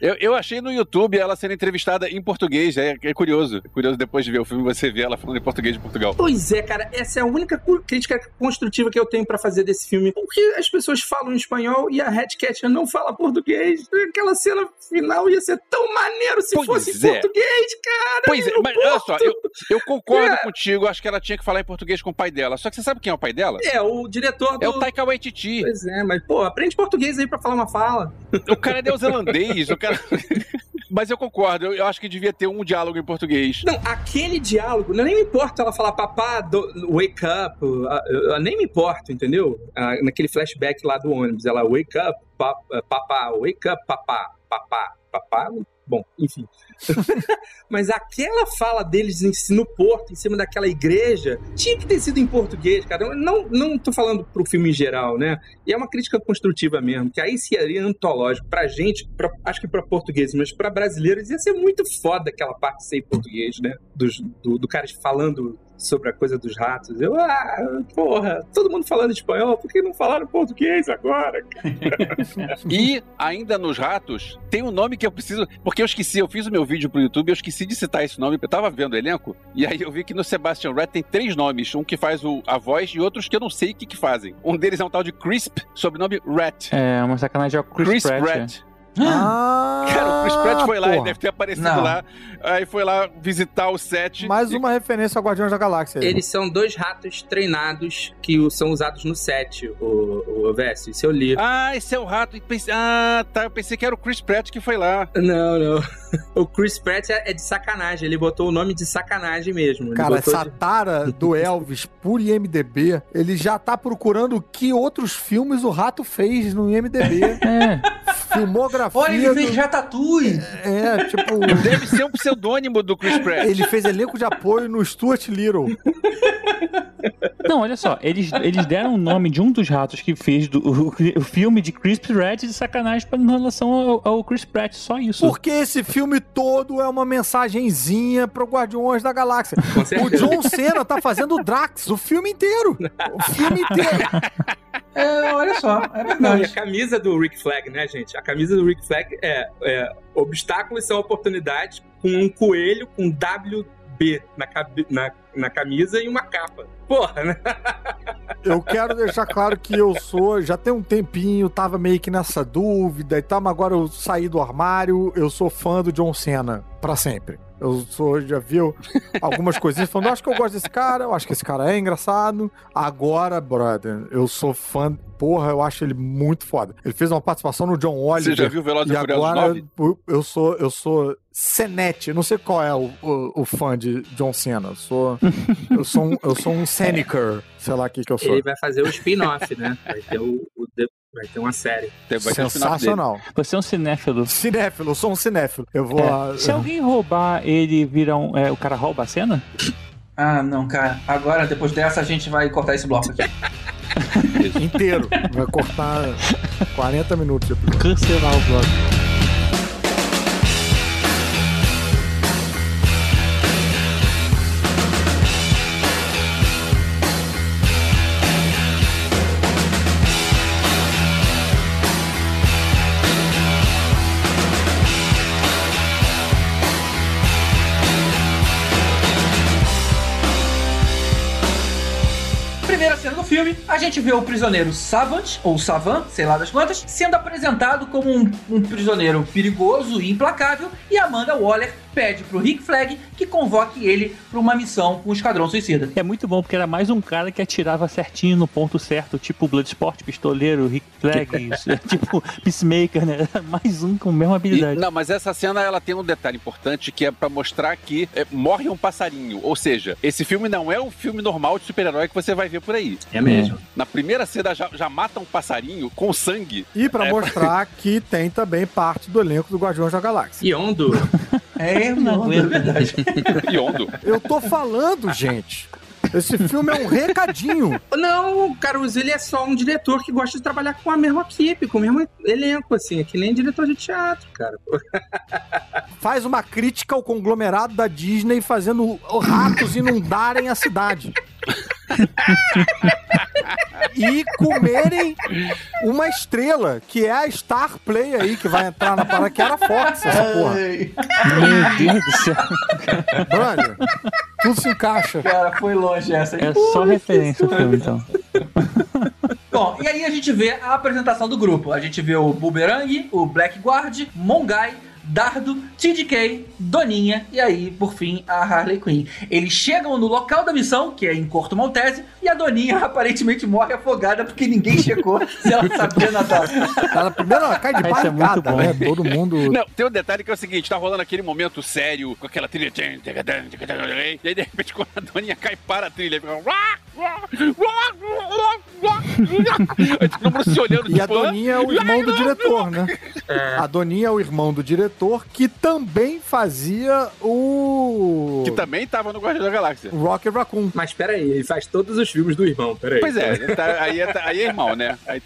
Eu, eu achei no YouTube ela sendo entrevistada em português. É, é curioso. É curioso depois de ver o filme você ver ela falando em português de Portugal. Pois é, cara, essa é a única crítica construtiva que eu tenho pra fazer desse filme. Porque as pessoas falam espanhol e a Ratcatcher não fala português. Aquela cena final ia ser tão maneiro se Pois fosse em é. português, cara. Pois é, mas olha só, eu, eu concordo É. contigo. Acho que ela tinha que falar em português com o pai dela. Só que você sabe quem é o pai dela? É, o diretor do... É o Taika Waititi. Pois é, mas, pô, aprende português aí pra falar uma fala. O cara é neozelandês. o cara... Mas eu concordo. Eu, acho que devia ter um diálogo em português. Não, aquele diálogo, nem me importa ela falar papá, do- wake up, eu- nem me importo, entendeu? Ah, naquele flashback lá do ônibus, ela wake up, pa- papá, wake up, papá, papá, papá. Bom, enfim. Mas aquela fala deles no porto, em cima daquela igreja, tinha que ter sido em português, cara. Não, não tô falando pro filme em geral, né? E é uma crítica construtiva mesmo, que aí seria antológico. Pra gente, pra- acho que pra portugueses, mas pra brasileiros ia ser muito foda aquela parte em português, né? Dos- do, do cara falando sobre a coisa dos ratos. Eu, ah, porra, todo mundo falando espanhol, por que não falaram português agora? E ainda nos ratos, tem um nome que eu preciso. Porque eu esqueci, eu fiz o meu vídeo pro YouTube, eu esqueci de citar esse nome, eu tava vendo o elenco, e aí eu vi que no Sebastian Rat tem três nomes: um que faz o, a voz e outros que eu não sei o que, que fazem. Um deles é um tal de Crisp, sobrenome Rat. É, uma sacanagem é o Chris, Chris Pratt. Pratt. Ah, Cara, o Chris Pratt foi lá, ele porra. deve ter aparecido Não. lá, aí foi lá visitar o set. Mais e- uma referência ao Guardiões da Galáxia. aí. Eles são dois ratos treinados que são usados no set, o, o Vécio. Isso eu li. Ah, esse é o rato. e Ah, tá. Eu pensei que era o Chris Pratt que foi lá. Não, não. O Chris Pratt é é de sacanagem. Ele botou o nome de sacanagem mesmo. Ele Cara, essa de- tara do Elvis por IMDB, ele já tá procurando que outros filmes o rato fez no IMDB. É, Filmografia. Olha, ele fez do- Ratatouille. É, tipo. Deve ser um pseudônimo do Chris Pratt. Ele fez elenco de apoio no Stuart Little. Não, olha só, eles, eles deram o nome de um dos ratos que fez do, o, o filme de Chris Pratt de sacanagem pra, em relação ao, ao Chris Pratt, só isso. Porque esse filme todo é uma mensagenzinha pro Guardiões da Galáxia. O. John Cena tá fazendo o Drax o filme inteiro. O filme inteiro. É, olha só, é Não, e a verdade. camisa do Rick Flag, né, gente? A camisa do Rick Flag é, é obstáculos são oportunidades com um coelho com WB na, cabe- na, na camisa e uma capa. Porra, né? Eu quero deixar claro que eu sou, já tem um tempinho, tava meio que nessa dúvida e tal, mas agora eu saí do armário, eu sou fã do John Cena, pra sempre. Eu sou, já viu algumas coisinhas falando, eu acho que eu gosto desse cara, eu acho que esse cara é engraçado. Agora, brother, eu sou fã, porra, eu acho ele muito foda. Ele fez uma participação no John Oliver. Você já viu Velozes E agora 9? eu- eu sou, eu sou Senete, não sei qual é o, o, o fã de John Cena. Eu sou, eu sou um, eu sou um Seneker, sei lá o que que eu sou. Ele vai fazer o spin-off, né? Vai ter, o- vai ter uma série. Sensacional. Você é um cinéfilo. Cinéfilo, eu sou um cinéfilo. Eu vou. É, ah, Se alguém roubar, ele vira um. é, o cara rouba a cena? Ah, não, cara. Agora, depois dessa, a gente vai cortar esse bloco aqui. inteiro. Vai cortar 40 minutos. Cancelar o bloco. Filme, a gente vê o prisioneiro Savant, ou Savan, sei lá das quantas, sendo apresentado como um, um prisioneiro perigoso e implacável, e Amanda Waller pede pro Rick Flag que convoque ele pra uma missão com o Esquadrão Suicida. É muito bom, porque era mais um cara que atirava certinho no ponto certo, tipo Bloodsport, pistoleiro, Rick Flag, isso, é tipo Peacemaker, né? Mais um com a mesma E- habilidade. não, mas essa cena ela tem um detalhe importante que é pra mostrar que é, morre um passarinho. Ou seja, esse filme não é um filme normal de super-herói que você vai ver por aí. É mesmo. Na primeira cena já, já mata um passarinho com sangue. E pra É. mostrar que tem também parte do elenco do Guardiões da Galáxia. Yondo, É, Não não, é aguento. verdade. Eu tô falando, gente. Esse filme é um recadinho. Não, o Caruso, ele é só um diretor que gosta de trabalhar com a mesma equipe, com o mesmo elenco, assim. É que nem diretor de teatro, cara. Faz uma crítica ao conglomerado da Disney fazendo ratos inundarem a cidade. E comerem uma estrela, que é a Star Play aí, que vai entrar na parada, que era Fox, essa porra. Meu Deus do céu. Brother, tudo se encaixa. Cara, foi longe essa. É só referência o filme, então. Bom, e aí a gente vê a apresentação do grupo. A gente vê o Boomerang, o Blackguard, Mongai, Dardo, TDK, Doninha e aí, por fim, a Harley Quinn. Eles chegam no local da missão, que é em Corto Maltese, e a Doninha aparentemente morre afogada porque ninguém checou se ela sabia nadar. Ela primeiro ela cai de Isso é muito barrigada, bom. né? Todo mundo. Não, tem um detalhe que é o seguinte: tá rolando aquele momento sério, com aquela trilha. E aí, de repente, quando a doninha cai para a trilha, fica. Aí todo mundo se olhando E a tipo? Doninha é o irmão do diretor, né? A Doninha é o irmão do diretor que também fazia o. Que também tava no Guardião da Galáxia. Rocket Raccoon. Mas peraí, ele faz todos os filmes do irmão, peraí. Pois é, tá- aí, é, aí é irmão, né? Aí-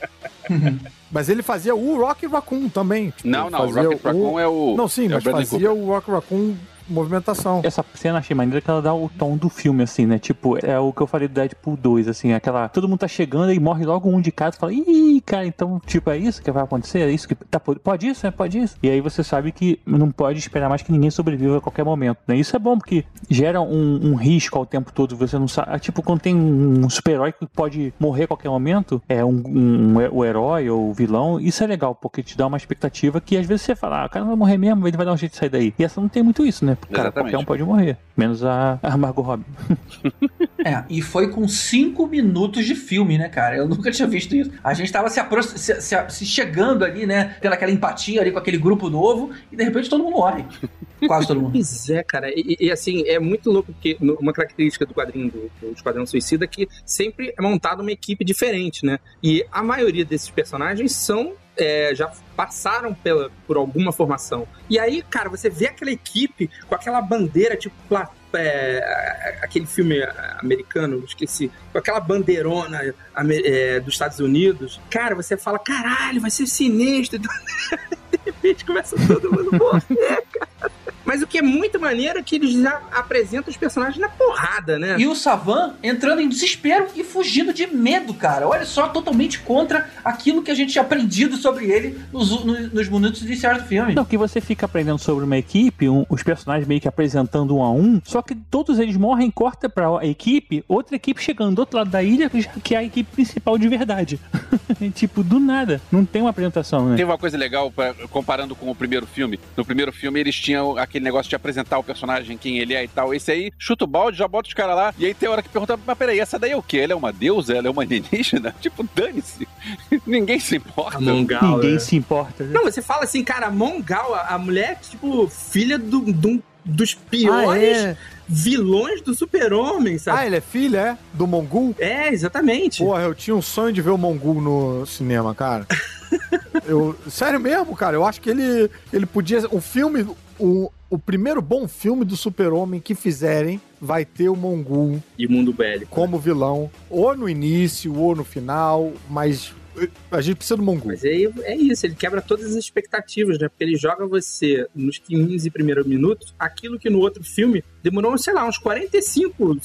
Mas ele fazia o Rocket Raccoon também. tipo, não, não, o Rocket Raccoon é o. Não, sim, é mas fazia Cooper. o Rocket Raccoon movimentação. Essa cena achei maneira que ela dá o tom do filme, assim, né? Tipo, é o que eu falei do Deadpool 2, assim, aquela. Todo mundo tá chegando e morre logo um de casa e fala, ih, cara, então, tipo, é isso que vai acontecer? É isso que. Tá, pode isso, é? Pode isso. E aí você sabe que não pode esperar mais que ninguém sobreviva a qualquer momento, né? Isso é bom, porque gera um, um risco ao tempo todo, você não sabe. Tipo, quando tem um super-herói que pode morrer a qualquer momento, é um, um, o herói ou o vilão, isso é legal, porque te dá uma expectativa que às vezes você fala, ah, o cara vai morrer mesmo, ele vai dar um jeito de sair daí. E essa não tem muito isso, né? Cara, Exatamente. qualquer um pode morrer, menos a, a Margot Robbie. É, e foi com cinco minutos de filme, né, cara? Eu nunca tinha visto isso. A gente tava se, se, se- se chegando ali, né? Tendo aquela empatia ali com aquele grupo novo, e de repente todo mundo morre. Quase todo mundo. Pois é, cara. E, e, assim, é muito louco porque uma característica do quadrinho do, do Esquadrão Suicida é que sempre é montada uma equipe diferente, né? E a maioria desses personagens são. É, já passaram pela, por alguma formação. E aí, cara, você vê aquela equipe com aquela bandeira, tipo, é, aquele filme americano, esqueci, com aquela bandeirona é, dos Estados Unidos. Cara, você fala, caralho, vai ser sinistro. De repente começa todo mundo morrer, cara. Mas o que é muito maneiro é que eles já apresentam os personagens na porrada, né? E o Savan entrando em desespero e fugindo de medo, cara. Olha só, totalmente contra aquilo que a gente tinha aprendido sobre ele nos, nos, nos minutos iniciais do filme. Não, que você fica aprendendo sobre uma equipe, um- os personagens meio que apresentando um a um, só que todos eles morrem, corta pra a equipe, outra equipe chegando do outro lado da ilha, que é a equipe principal de verdade. tipo, do nada. Não tem uma apresentação, né? Teve uma coisa legal pra- comparando com o primeiro filme. No primeiro filme eles tinham aquele negócio de apresentar o personagem, quem ele é e tal. Esse aí chuta o balde, já bota os caras lá. E aí tem hora que pergunta, mas peraí, essa daí é o quê? Ela é uma deusa? Ela é uma alienígena? Tipo, dane-se. Ninguém se importa. A Mongal, Ninguém né? se importa. né? Não, você fala assim, cara, Mongal, a, mulher, tipo, filha do, do- dos piores Ah, é? vilões do super-homem, sabe? Ah, ele é filho, é? Do Mongul? É, exatamente. Porra, eu tinha um sonho de ver o Mongul no cinema, cara. eu, sério mesmo, cara. Eu acho que ele, ele podia. O filme. O, o primeiro bom filme do Super-Homem que fizerem vai ter o Mongul E mundo bélico. como vilão, ou no início, ou no final, mas eh, a gente precisa do Mongul. Mas aí é isso, ele quebra todas as expectativas, né? Porque ele joga você nos 15 primeiros minutos aquilo que no outro filme demorou, sei lá, uns 45,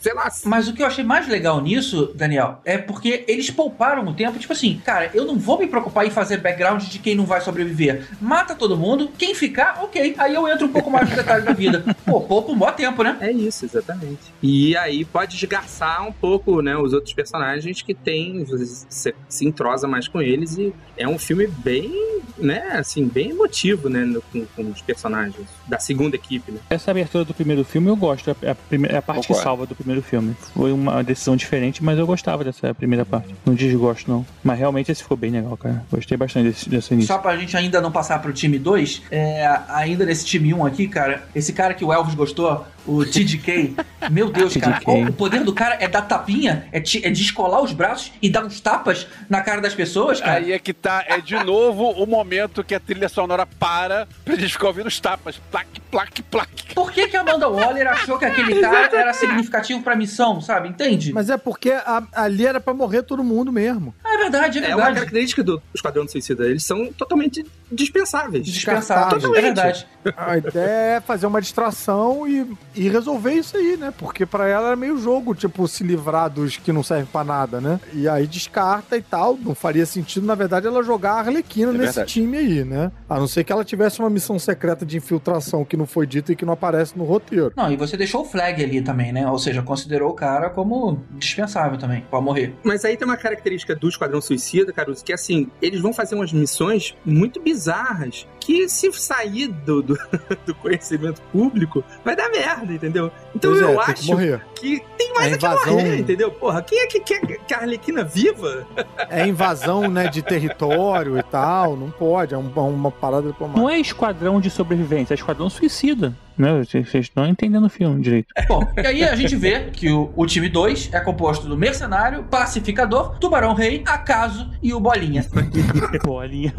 sei lá. Mas o que eu achei mais legal nisso, Daniel, é porque eles pouparam o tempo. Tipo assim, cara, eu não vou me preocupar em fazer background de quem não vai sobreviver. Mata todo mundo, quem ficar, ok. Aí eu entro um pouco mais no detalhe da vida. Pô, poupa um bom tempo, né? É isso, exatamente. E aí pode desgarçar um pouco, né, os outros personagens que tem, você se entrosa mais com eles e é um filme bem, né, assim, bem emotivo, né, no- com, com os personagens da segunda equipe, né. Essa abertura do primeiro filme eu gosto. É a, primeira, é a parte que salva do primeiro filme. Foi uma decisão diferente, mas eu gostava dessa primeira parte. Não desgosto, não. Mas realmente esse ficou bem legal, cara. Gostei bastante desse, desse início. Só pra gente ainda não passar pro time 2, é, ainda nesse time 1 aqui, cara, esse cara que o Elvis gostou, o TDK, meu Deus, cara, TDK. o poder do cara é dar tapinha, é, ti- é descolar os braços e dar uns tapas na cara das pessoas, cara. Aí é que tá, é de novo o momento que a trilha sonora para pra gente ficar ouvindo os tapas. Plaque, plaque, plaque. Por que, que a Amanda Waller achou que aquele cara era significativo pra missão, sabe? Entende? Mas é porque a- ali era pra morrer todo mundo mesmo. É verdade, é É uma verdade. característica do Esquadrão do Suicida, eles são totalmente dispensáveis. Dispensável, é Totalmente. verdade. A ideia é fazer uma distração e, e resolver isso aí, né? Porque pra ela era meio jogo, tipo, se livrar dos que não servem pra nada, né? E aí descarta e tal. Não faria sentido, na verdade, ela jogar a Arlequina É nesse verdade. time aí, né? A não ser que ela tivesse uma missão secreta de infiltração que não foi dita e que não aparece no roteiro. Não, e você deixou o flag ali também, né? Ou seja, considerou o cara como dispensável também, pra morrer. Mas aí tem uma característica do Esquadrão Suicida, Caruso, que assim, eles vão fazer umas missões muito bizarras que se sair do, do, do conhecimento público, vai dar merda, entendeu? Então Pois é, eu tem que acho morrer. que tem mais A é que invasão- morrer, entendeu? Porra, quem é que quer que a Arlequina viva? É invasão, né, de território e tal. Não pode, é um- uma parada diplomática. Não é esquadrão de sobrevivência, é esquadrão suicida. Né? Vocês vocês estão entendendo o filme direito. Bom, e aí a gente vê que o, o time 2 é composto do Mercenário, Pacificador, Tubarão Rei, Acaso e o Bolinha. Bolinha.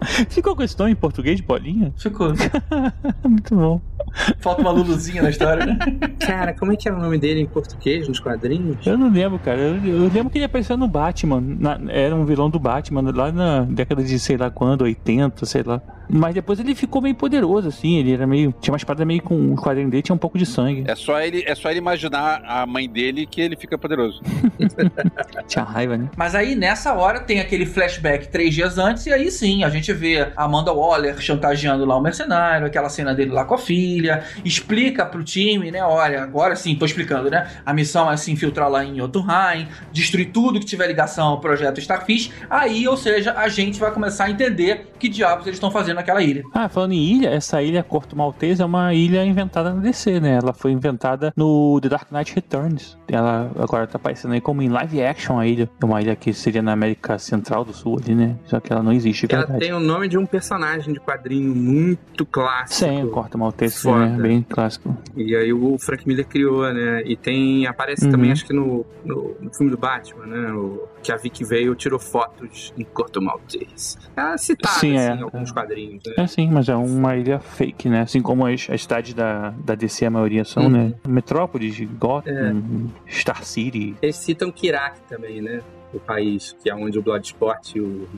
Ficou com esse nome em português de bolinha? Ficou. Muito bom. Falta uma Luluzinha na história, né? Cara, como é que é o nome dele em português nos quadrinhos? Eu não lembro, cara. Eu, eu lembro que ele apareceu no Batman. na- era um vilão do Batman lá na década de sei lá quando, 80, sei lá. Mas depois ele ficou meio poderoso, assim. Ele era meio. Tinha uma espada meio com. O quadrinho dele tinha um pouco de sangue. É só, ele, é só ele imaginar a mãe dele que ele fica poderoso. Tinha raiva, né? Mas aí, nessa hora, tem aquele flashback três dias antes, e aí sim, a gente vê a Amanda Waller chantageando lá o mercenário, aquela cena dele lá com a filha, explica pro time, né? Olha, agora sim, tô explicando, né? A missão é se infiltrar lá em Jotunheim, destruir tudo que tiver ligação ao projeto Starfish. Aí, ou seja, a gente vai começar a entender que diabos eles estão fazendo naquela ilha. Ah, falando em ilha, essa ilha Corto Maltese é uma ilha inventada na DC, né? Ela foi inventada no The Dark Knight Returns. Ela agora tá aparecendo aí como em live action a ilha. É uma ilha que seria na América Central do Sul ali, né? Só que ela não existe, Ela verdade. tem o nome de um personagem de quadrinho muito clássico. Sim, o Corto Maltese, né? Bem clássico. E aí o Frank Miller criou, né? E tem. Aparece Uhum. também, acho que no, no, no filme do Batman, né? O, que a Vicky veio tirou fotos em Corto Maltese. É citada, Sim, assim, é, em alguns quadrinhos, né? É sim, mas é uma ilha fake, né? Assim como as, as cidades da, da DC, a maioria são, Uhum. né? Metrópolis, Gotham, É. Star City. Eles citam Kirak também, né? O país, que é onde o Bloodsport e o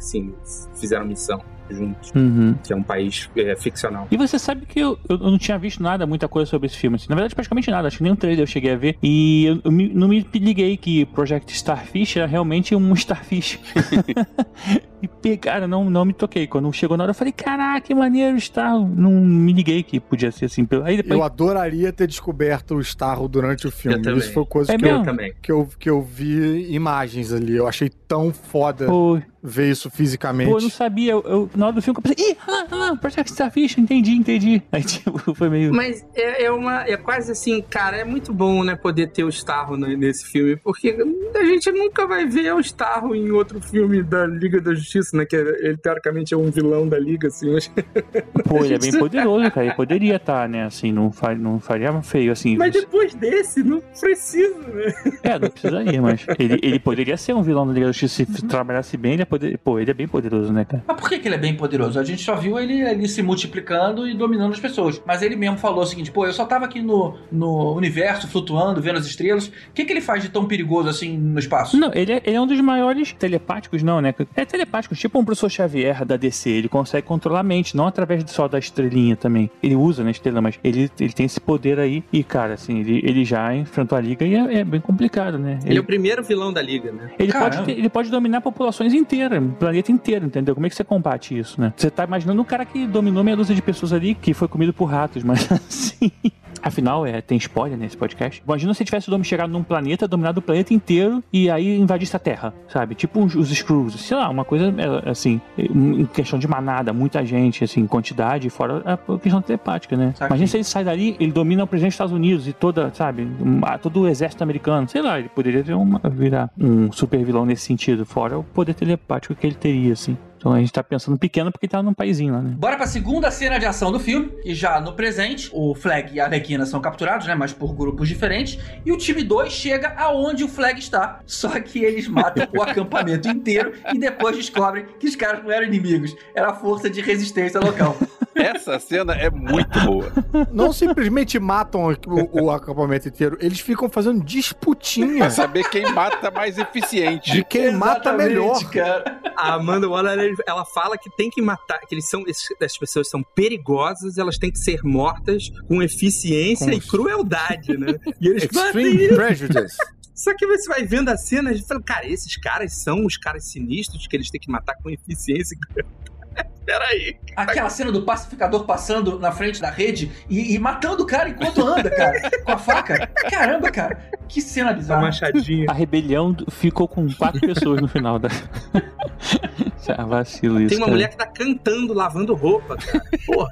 sim, fizeram missão juntos. Uhum. Que é um país é, ficcional. E você sabe que eu, eu não tinha visto nada, muita coisa sobre esse filme. assim. Na verdade, praticamente nada. Acho que nem um trailer eu cheguei a ver. E eu, eu me- não me liguei que Project Starfish era realmente um Starfish. e, pe- cara, não, não me toquei. Quando chegou na hora, eu falei, caraca, que maneiro Star. Não me liguei que podia ser assim. pelo- Aí depois... Eu adoraria ter descoberto o Starro durante o filme. Isso foi coisa É que, mesmo? eu, também. que, eu, que eu vi imagens ali. Eu achei tão foda Pô, ver isso fisicamente. pô, eu não sabia. Eu, eu- na hora do filme eu pensei, ih, ah, ah, Project Starfish, entendi, entendi. Aí, tipo, foi meio. Mas é, é uma. É quase assim, cara, é muito bom, né, poder ter o Starro ne- nesse filme, porque a gente nunca vai ver o Starro em outro filme da Liga da Justiça, né? Que ele teoricamente é um vilão da Liga, assim, mas, Pô, ele é bem poderoso, cara. Ele poderia estar, né? Assim, não, fa não faria feio, assim. mas depois desse, não precisa, né? É, não precisaria, mas ele, ele poderia ser um vilão da Liga da Justiça se trabalhasse bem, ele é poder... Pô, ele é bem poderoso, né, cara? Mas por que, que ele é bem poderoso? A gente só viu ele, ele se multiplicando e dominando as pessoas. Mas ele mesmo falou o seguinte: pô, eu só tava aqui no, no universo, flutuando, vendo as estrelas. O que, que ele faz de tão perigoso assim no espaço? Não, ele é, ele é um dos maiores telepáticos, não, né? É telepático, tipo um professor Xavier da DC. Ele consegue controlar a mente, não através só da estrelinha também. Ele usa na estrela, mas ele, ele tem esse poder aí. E, cara, assim, ele, ele já enfrentou a Liga e é, é bem complicado, né? Ele é o primeiro vilão da Liga, né? Ele pode, Caramba. ele pode dominar populações inteiras, o planeta inteiro, entendeu? Como é que você combate isso, né? Você tá imaginando um cara que dominou meia dúzia de pessoas ali, que foi comido por ratos, mas assim. Afinal, é, tem spoiler nesse podcast. Imagina se tivesse o nome chegado num planeta, dominado o planeta inteiro e aí invadisse a Terra, sabe? Tipo os, os Screws, sei lá, uma coisa é, assim, em questão de manada, muita gente, assim, quantidade, fora a questão telepática, né? Saquei. Imagina se ele sai dali, ele domina o presidente dos Estados Unidos e toda, sabe, um- todo o exército americano, sei lá, ele poderia ter uma, virar um super vilão nesse sentido, fora o poder telepático que ele teria, assim. Então a gente tá pensando pequeno porque tá num paizinho lá, né? Bora pra segunda cena de ação do filme, e já no presente, o Flag e a Arlequina são capturados, né, mas por grupos diferentes, e o time 2 chega aonde o Flag está, só que eles matam o acampamento inteiro e depois descobrem que os caras não eram inimigos, era a força de resistência local. Essa cena é muito boa. Não simplesmente matam o, o acampamento inteiro, eles ficam fazendo disputinha Pra saber quem mata mais eficiente. de quem mata Exatamente, melhor. cara. A Amanda Waller, ela fala que tem que matar, que eles são, essas pessoas são perigosas, elas têm que ser mortas com eficiência Com- e crueldade, né? E eles Extreme isso. Prejudice. Só que você vai vendo a cena e fala, cara, esses caras são os caras sinistros que eles têm que matar com eficiência e crueldade. Peraí. Aquela cena do pacificador passando na frente da rede e, e matando o cara enquanto anda, cara, com a faca. Caramba, cara, que cena Essa bizarra. machadinha. A rebelião ficou com quatro pessoas no final da. ah, vacilo isso. Tem uma cara. mulher que tá cantando, lavando roupa, cara. Porra.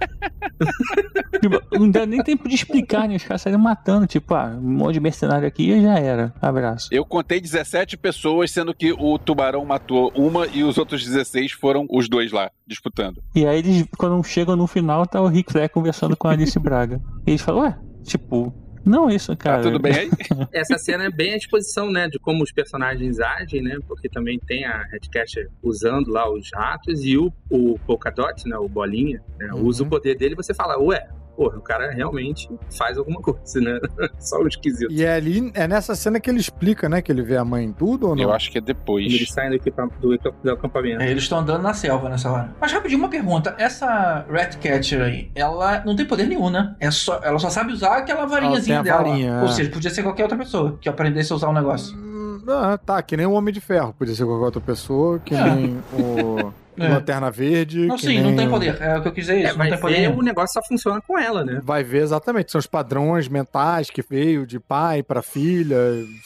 Tipo, não deu nem tempo de explicar, né? Os caras saíram matando, tipo, ah, um monte de mercenário aqui e já era. Abraço. Eu contei 17 pessoas, sendo que o tubarão matou uma e os outros 16 foram os dois lá, disputando. E aí eles, quando chegam no final, tá o Rick Flair conversando com a Alice Braga. E eles falam, ué, tipo, não isso, cara. Tá tudo bem aí? Essa cena é bem a exposição, né, de como os personagens agem, né, porque também tem a Redcatcher usando lá os ratos e o, o Polkadot, né, o Bolinha, né, Uhum. usa o poder dele e você fala, ué, porra, o cara realmente faz alguma coisa, né? Só o esquisito. E é ali, é nessa cena que ele explica, né? Que ele vê a mãe em tudo ou não? Eu acho que é depois. Eles saem do, do, do acampamento. É, eles estão andando na selva nessa hora. Mas rapidinho, uma pergunta. Essa Ratcatcher aí, ela não tem poder nenhum, né? É só, ela só sabe usar aquela varinhazinha Ela tem a dela. varinha, Ou é. seja, podia ser qualquer outra pessoa que aprendesse a usar o negócio. Hum, Ah, tá, que nem o Homem de Ferro. Podia ser qualquer outra pessoa, que É. nem o É. Lanterna Verde. Não, sim, não nem tem o- poder. É o que eu quis dizer, É, isso. não vai tem poder ver, nenhum. o negócio só funciona com ela, né? Vai ver exatamente. São os padrões mentais que veio de pai pra filha,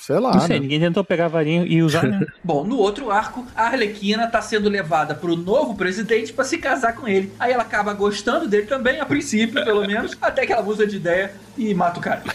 sei lá. Não sei, né? ninguém tentou pegar a varinha e usar, né? Bom, no outro arco, a Arlequina tá sendo levada pro novo presidente pra se casar com ele. Aí ela acaba gostando dele também, a princípio, pelo menos, até que ela muda de ideia e mata o cara.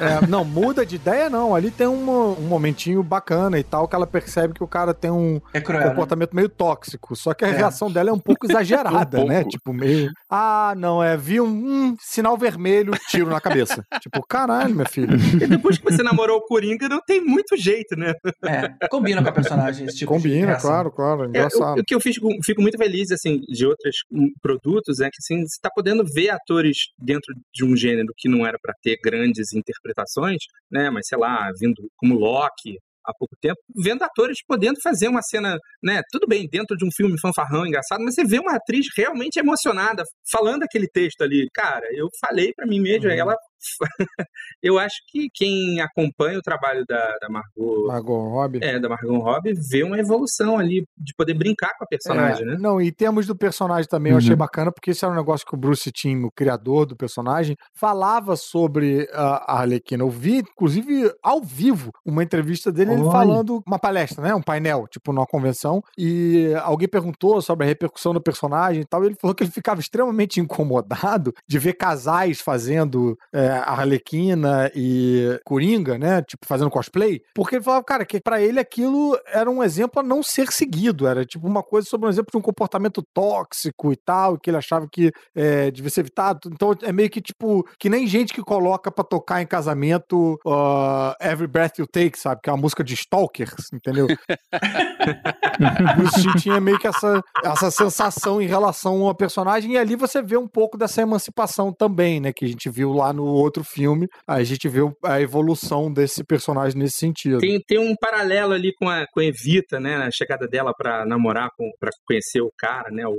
É, não, muda de ideia não. Ali tem um, um momentinho bacana e tal, que ela percebe que o cara tem um É cruel, né? Meio tóxico. Só que a É. reação dela é um pouco exagerada, Um pouco. né? Tipo, meio. Ah, não, é. Vi um hum, sinal vermelho, tiro na cabeça. tipo, caralho, minha filha. E depois que você namorou o Coringa, não tem muito jeito, né? É, combina com a personagem esse tipo de Combina, reação. claro, claro. É, o, Engraçado. o que eu fico, fico muito feliz, assim, de outros hum, produtos, é que, assim, você tá podendo ver atores dentro de um gênero que não era pra ter grandes interpretações, né, mas, sei lá, vindo como Loki há pouco tempo, vendo atores podendo fazer uma cena, né, tudo bem, dentro de um filme fanfarrão, engraçado, mas você vê uma atriz realmente emocionada, falando aquele texto ali. Cara, eu falei pra mim mesmo, ela... eu acho que quem acompanha o trabalho da, da Margot Margot Robbie. é, da Margot Robbie, vê uma evolução ali de poder brincar com a personagem, É, né? Não, e temos do personagem também, eu Uhum. achei bacana, porque esse era um negócio que o Bruce Timm, o criador do personagem, falava sobre a a Arlequina. Eu vi, inclusive, ao vivo, uma entrevista dele, falando, uma palestra, né? Um painel, tipo, numa convenção, e alguém perguntou sobre a repercussão do personagem e tal, e ele falou que ele ficava extremamente incomodado de ver casais fazendo é, a Arlequina e Coringa, né? Tipo, fazendo cosplay, porque ele falava, cara, que pra ele aquilo era um exemplo a não ser seguido, era tipo uma coisa sobre um exemplo de um comportamento tóxico e tal, que ele achava que é, devia ser evitado. Então é meio que tipo, que nem gente que coloca pra tocar em casamento uh, Every Breath You Take, sabe? Que é uma música de Stalkers, entendeu? Steve tinha meio que essa, essa sensação em relação ao personagem, e ali você vê um pouco dessa emancipação também, né? Que a gente viu lá no outro filme, a gente vê a evolução desse personagem nesse sentido. Tem, tem um paralelo ali com a, com a Evita, né? Na chegada dela pra namorar, pra conhecer o cara, né? O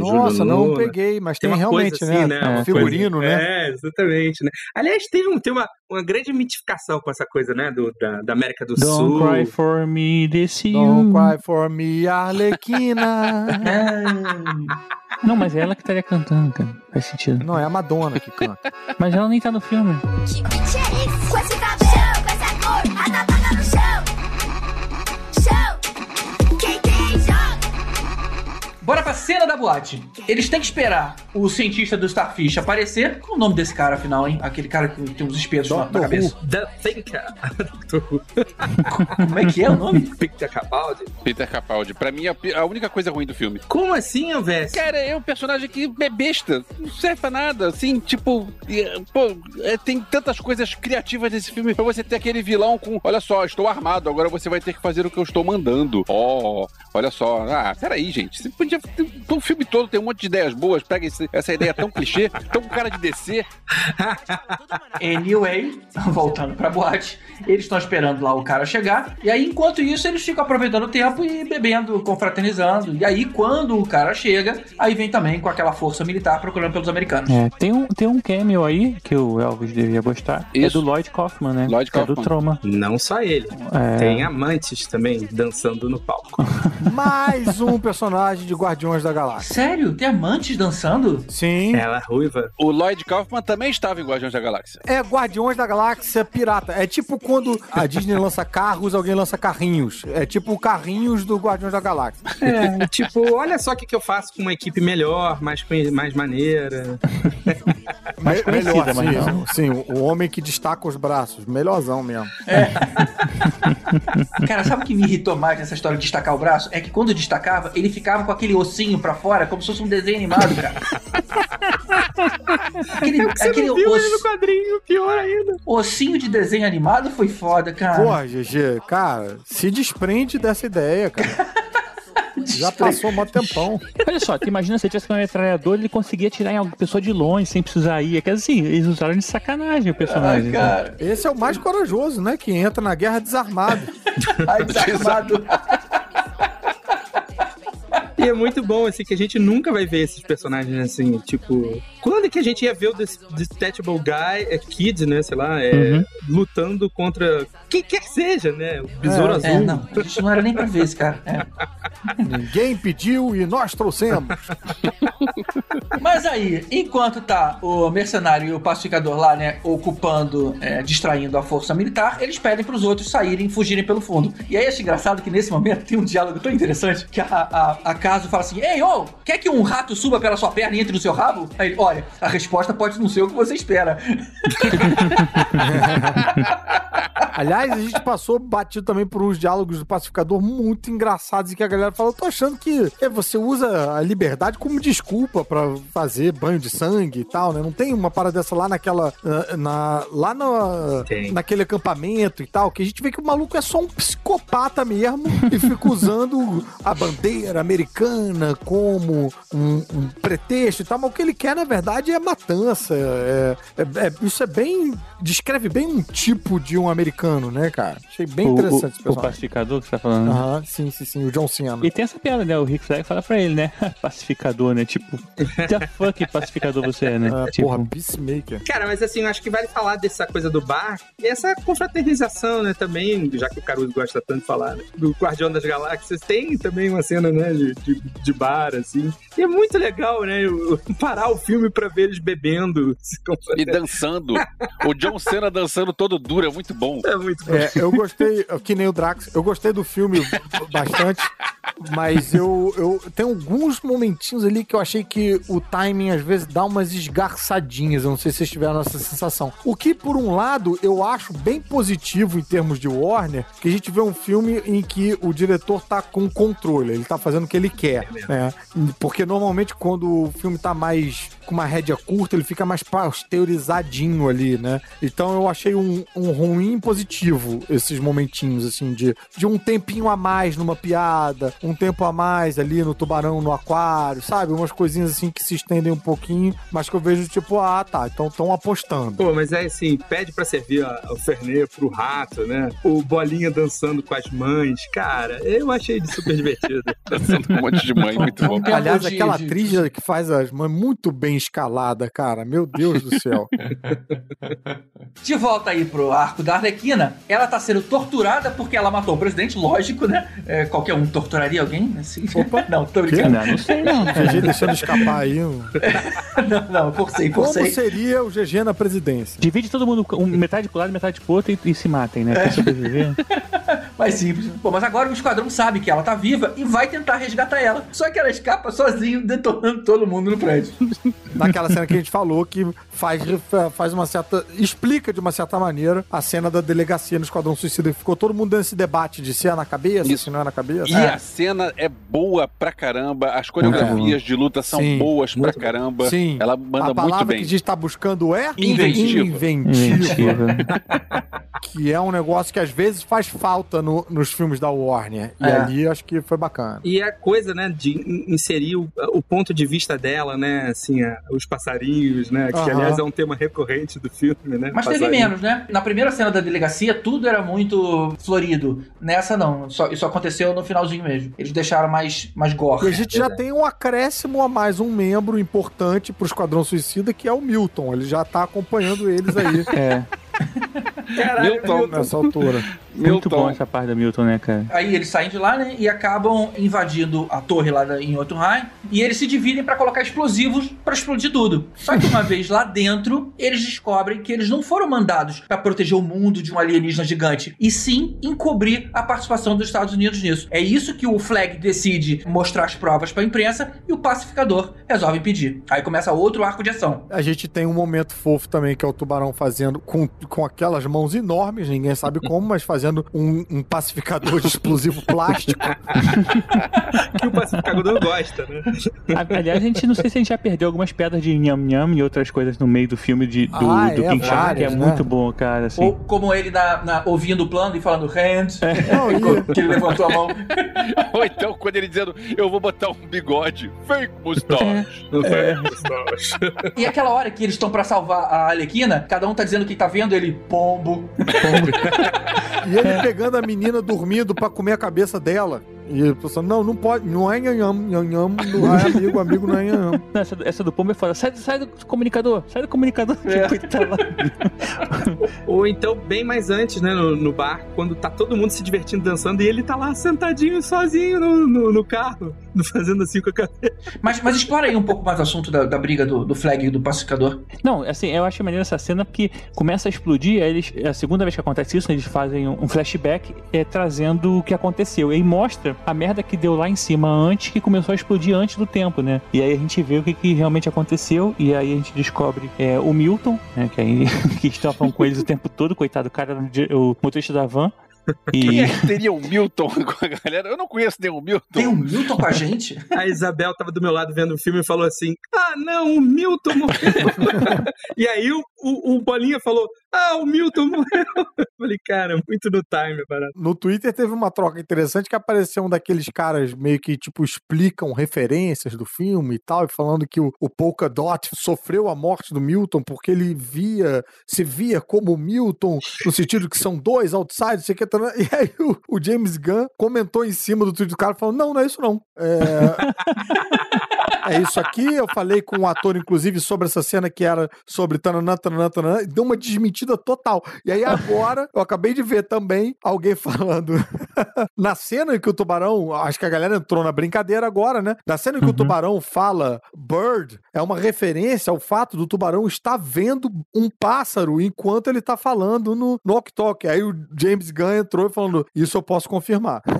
Nossa, não Luna. peguei, mas tem, uma realmente, coisa assim, né? né? Um figurino, coisa- né? É, exatamente, né? Aliás, tem, um, tem uma, uma grande mitificação com essa coisa, né? Do, da, da América do Don't Sul. cry for me, desse Don't cry for me, Arlequina. Não, mas é ela que estaria cantando, cara. Faz sentido. Não, é a Madonna que canta. Mas ela nem tá no filme. Bora pra cena da boate. Eles têm que esperar o cientista do Starfish aparecer. Qual o nome desse cara, afinal, hein? Aquele cara que tem uns espetos na, na cabeça. The Thinker. Como é que é o nome? Peter Capaldi. Peter Capaldi. Pra mim, é a única coisa ruim do filme. Como assim, Elvis? Cara, é um personagem que é besta. Não serve pra nada. Assim, tipo. é, Pô, é, tem tantas coisas criativas nesse filme pra você ter aquele vilão com. Olha só, estou armado, agora você vai ter que fazer o que eu estou mandando. Ó, olha só. Ah, peraí, gente. Você podia. O filme todo tem um monte de ideias boas. Pega esse- essa ideia tão clichê, tão com cara de descer. Anyway, voltando pra boate, eles estão esperando lá o cara chegar. E aí, enquanto isso, eles ficam aproveitando o tempo e bebendo, confraternizando. E aí, quando o cara chega, aí vem também com aquela força militar procurando pelos americanos. É, tem, um, tem um cameo aí que o Elvis devia gostar. É Isso. do Lloyd Kaufman, né? Lloyd Que É do Kaufman. Troma. Não só ele. É. Tem amantes também dançando no palco. Mais um personagem de Guardiões da Galáxia. Sério? Tem amantes dançando? Sim. Ela ruiva. O Lloyd Kaufman também estava em Guardiões da Galáxia. É Guardiões da Galáxia pirata. É tipo quando a Disney lança carros, alguém lança carrinhos. É tipo carrinhos do Guardiões da Galáxia. É, tipo, olha só o que, que eu faço com uma equipe melhor, mais, mais maneira. Mais melhor, mas sim, não. sim, o homem que destaca os braços. Melhorzão mesmo. Cara, sabe o que me irritou mais nessa história de destacar o braço? É que quando destacava, ele ficava com aquele ossinho pra fora, como se fosse um desenho animado, cara. aquele aquele oss- quadrinho, pior ainda. ossinho de desenho animado foi foda, cara. Porra, GG, cara, se desprende dessa ideia, cara. Já passou um tempão. Olha só, imagina se ele tivesse uma metralhadora, ele conseguia atirar em alguma pessoa de longe sem precisar ir. É que assim, eles usaram de sacanagem o personagem. né? cara. Esse é o mais corajoso, né? Que entra na guerra desarmado. Ai, desarmado. E é muito bom, assim, que a gente nunca vai ver esses personagens assim, tipo. Quando é que a gente ia ver o Des- Detachable Guy, é Kid, né? Sei lá, é, Uhum. lutando contra quem quer que seja, né? O Besouro É, Azul. É, não, a gente não era nem pra ver esse cara. É. Ninguém pediu e nós trouxemos. Mas aí, enquanto tá o mercenário e o pacificador lá, né, ocupando, é, distraindo a força militar, eles pedem pros outros saírem, fugirem pelo fundo. E aí acho engraçado que nesse momento tem um diálogo tão interessante que a, a, a Caso fala assim: Ei, ô, quer que um rato suba pela sua perna e entre no seu rabo? Aí ele, olha, a resposta pode não ser o que você espera. Aliás, a gente passou batido também por uns diálogos do pacificador muito engraçados e que a galera fala: Eu tô achando que é, você usa a liberdade como desculpa pra fazer banho de sangue e tal, né? Não tem uma parada dessa lá naquela. ah, Na, lá na, naquele acampamento e tal, que a gente vê que o maluco é só um psicopata mesmo e fica usando a bandeira americana como um, um pretexto e tal, mas o que ele quer, na verdade, é matança. é- é- é- isso é bem. descreve bem um tipo de um americano, né, cara? Achei bem O- interessante o, esse o pacificador que você tá falando. Aham, sim, sim, sim, o John Cena. E tem essa piada, né? O Rick Flag fala pra ele, né? Pacificador, né? Tipo, the fuck pacificador você é, né? Ah, tipo, Porra, Peacemaker. Cara, mas assim, eu acho que vale falar dessa coisa do bar e essa confraternização, né, também, já que o Caruso gosta tanto de falar, né, do Guardião das Galáxias, tem também uma cena, né, de, de, de bar, assim, e é muito legal, né, o- parar o filme pra ver eles bebendo. E dançando. O John Cena dançando todo duro, é muito bom. É muito bom. É, eu gostei, que nem o Drax, eu gostei do filme bastante, mas eu, eu tem alguns momentinhos ali que eu achei que o timing às vezes dá umas esgarçadinhas, eu não sei se vocês tiveram essa sensação. O que, por um lado, eu acho bem positivo em termos de Warner, que a gente vê um filme em que o diretor tá com controle, ele tá fazendo o que ele quer, né? Porque normalmente quando o filme tá mais com uma rédea curta, ele fica mais pasteurizadinho ali, né? Então eu achei um, um ruim positivo esses momentinhos, assim, de, de um tempinho a mais numa piada, um tempo a mais ali no tubarão no aquário, sabe? Umas coisinhas assim que se estendem um pouquinho, mas que eu vejo tipo, ah, tá, então estão apostando. Pô, mas é assim, pede pra servir a- o Fernet pro rato, né? O Bolinha dançando com as mães. Cara, eu achei de super divertido. Dançando com monte de mãe, muito bom. Aliás, aquela atriz que faz as mães muito bem escalada, cara. Meu Deus do céu. De volta aí pro arco da Arlequina, ela tá sendo torturada porque ela matou o presidente, lógico, né? É, qualquer um torturaria alguém, assim. Opa. Não, tô brincando. não, não sei não. GG deixando escapar aí. um- Não, não, forcei, Como forcei. seria o GG na presidência? Divide todo mundo, um, metade pro lado, metade pro outro e, e se matem, né? Pra sobreviver. Mais simples. Bom, mas agora o esquadrão sabe que ela tá viva e vai tentar resgatar ela. Só que ela escapa sozinho, detonando todo mundo no prédio. Naquela cena que a gente falou que faz, faz uma certa. explica de uma certa maneira a cena da delegacia no Esquadrão Suicida. que Ficou todo mundo nesse debate de se é na cabeça, Isso. se não é na cabeça. E a cena é boa pra caramba, as coreografias de luta são Sim, boas pra muito caramba. Sim. Ela a manda palavra muito bem. que a gente tá buscando é Inventiva. inventiva. Inventiva. que é um negócio que às vezes faz falta no- nos filmes da Warner. E É. ali acho que foi bacana. E a coisa, né, de in- inserir o, o ponto de vista dela, né, assim, a- os passarinhos, né, que Aham. aliás é um tema recorrente do filme, né? Mas teve passarinho. menos, né? Na primeira cena da delegacia, tudo era muito florido. Nessa, não. Só- isso aconteceu no finalzinho mesmo. Eles deixaram mais, mais E a gore. gente já tem um acréscimo a mais um membro importante pro Esquadrão Suicida, que é o Milton. Ele já tá acompanhando eles aí É. Caralho, Milton. nessa altura. Muito bom Milton. essa parte da Milton, né, cara? Aí eles saem de lá, né? E acabam invadindo a torre lá da- em Jotunheim. E eles se dividem pra colocar explosivos pra explodir tudo. Só que uma vez lá dentro, eles descobrem que eles não foram mandados pra proteger o mundo de um alienígena gigante. E sim encobrir a participação dos Estados Unidos nisso. É isso que o Flag decide mostrar as provas pra imprensa e o pacificador resolve impedir. Aí começa outro arco de ação. A gente tem um momento fofo também, que é o tubarão fazendo com, com aquelas mãos enormes, ninguém sabe como, mas fazendo um, um pacificador de explosivo plástico. que o pacificador gosta, né? A- Aliás, a gente não sei se a gente já perdeu algumas pedras de nham nham e outras coisas no meio do filme de, do, Ah, do é, King Shark, que é né? muito bom, cara. Assim. Ou como ele na, na- ouvindo o plano e falando hands, e- que ele levantou a mão. Ou então, quando ele dizendo, eu vou botar um bigode, fake mustache. É. E aquela hora que eles estão pra salvar a Alequina, cada um tá dizendo o que tá vendo, ele, pombo. E ele pegando a menina dormindo pra comer a cabeça dela. E ele pensando, não, não pode, não é nhanham, nhanham, não é amigo, amigo não é nhanham. Não, essa, essa do Pombo é foda. Sai, sai do comunicador, sai do comunicador. Tipo, ele tá lá. Ou então, bem mais antes, né, no, no bar, quando tá todo mundo se divertindo, dançando, e ele tá lá sentadinho, sozinho no, no, no carro, fazendo assim com a cabeça. Mas, mas explora aí um pouco mais o assunto da, da briga do, do Flag e do pacificador. Não, assim, eu acho maneiro essa cena porque começa a explodir, aí eles, é a segunda vez que acontece isso, eles fazem um um flashback é, trazendo o que aconteceu. E aí mostra a merda que deu lá em cima antes, que começou a explodir antes do tempo, né? E aí a gente vê o que, que realmente aconteceu, e aí a gente descobre é, o Milton, né, que aí que estavam com eles o tempo todo, coitado, o cara, o motorista da van. Quem E é que teria o Milton com a galera? Eu não conheço nenhum Milton. Tem o Milton com a gente? A Isabel tava do meu lado vendo o filme e falou assim: Ah, não, o Milton morreu. e aí o, o, o Bolinha falou: Ah, o Milton morreu. Eu falei, cara, muito no time, parada. No Twitter teve uma troca interessante que apareceu um daqueles caras meio que, tipo, explicam referências do filme e tal, e falando que o, o Polka Dot sofreu a morte do Milton porque ele via, se via como o Milton, no sentido que são dois outsiders, sei que, tá- e aí o, o James Gunn comentou em cima do tweet do cara, falando, não, não é isso não. É... É isso aqui, eu falei com um ator, inclusive, sobre essa cena que era sobre tananã, tananã, tananã, e deu uma desmentida total. E aí agora, eu acabei de ver também alguém falando na cena em que o tubarão, acho que a galera entrou na brincadeira agora, né? Na cena em que o tubarão fala bird, é uma referência ao fato do tubarão estar vendo um pássaro enquanto ele tá falando no, no Ok. Aí o James Gunn entrou falando, isso eu posso confirmar.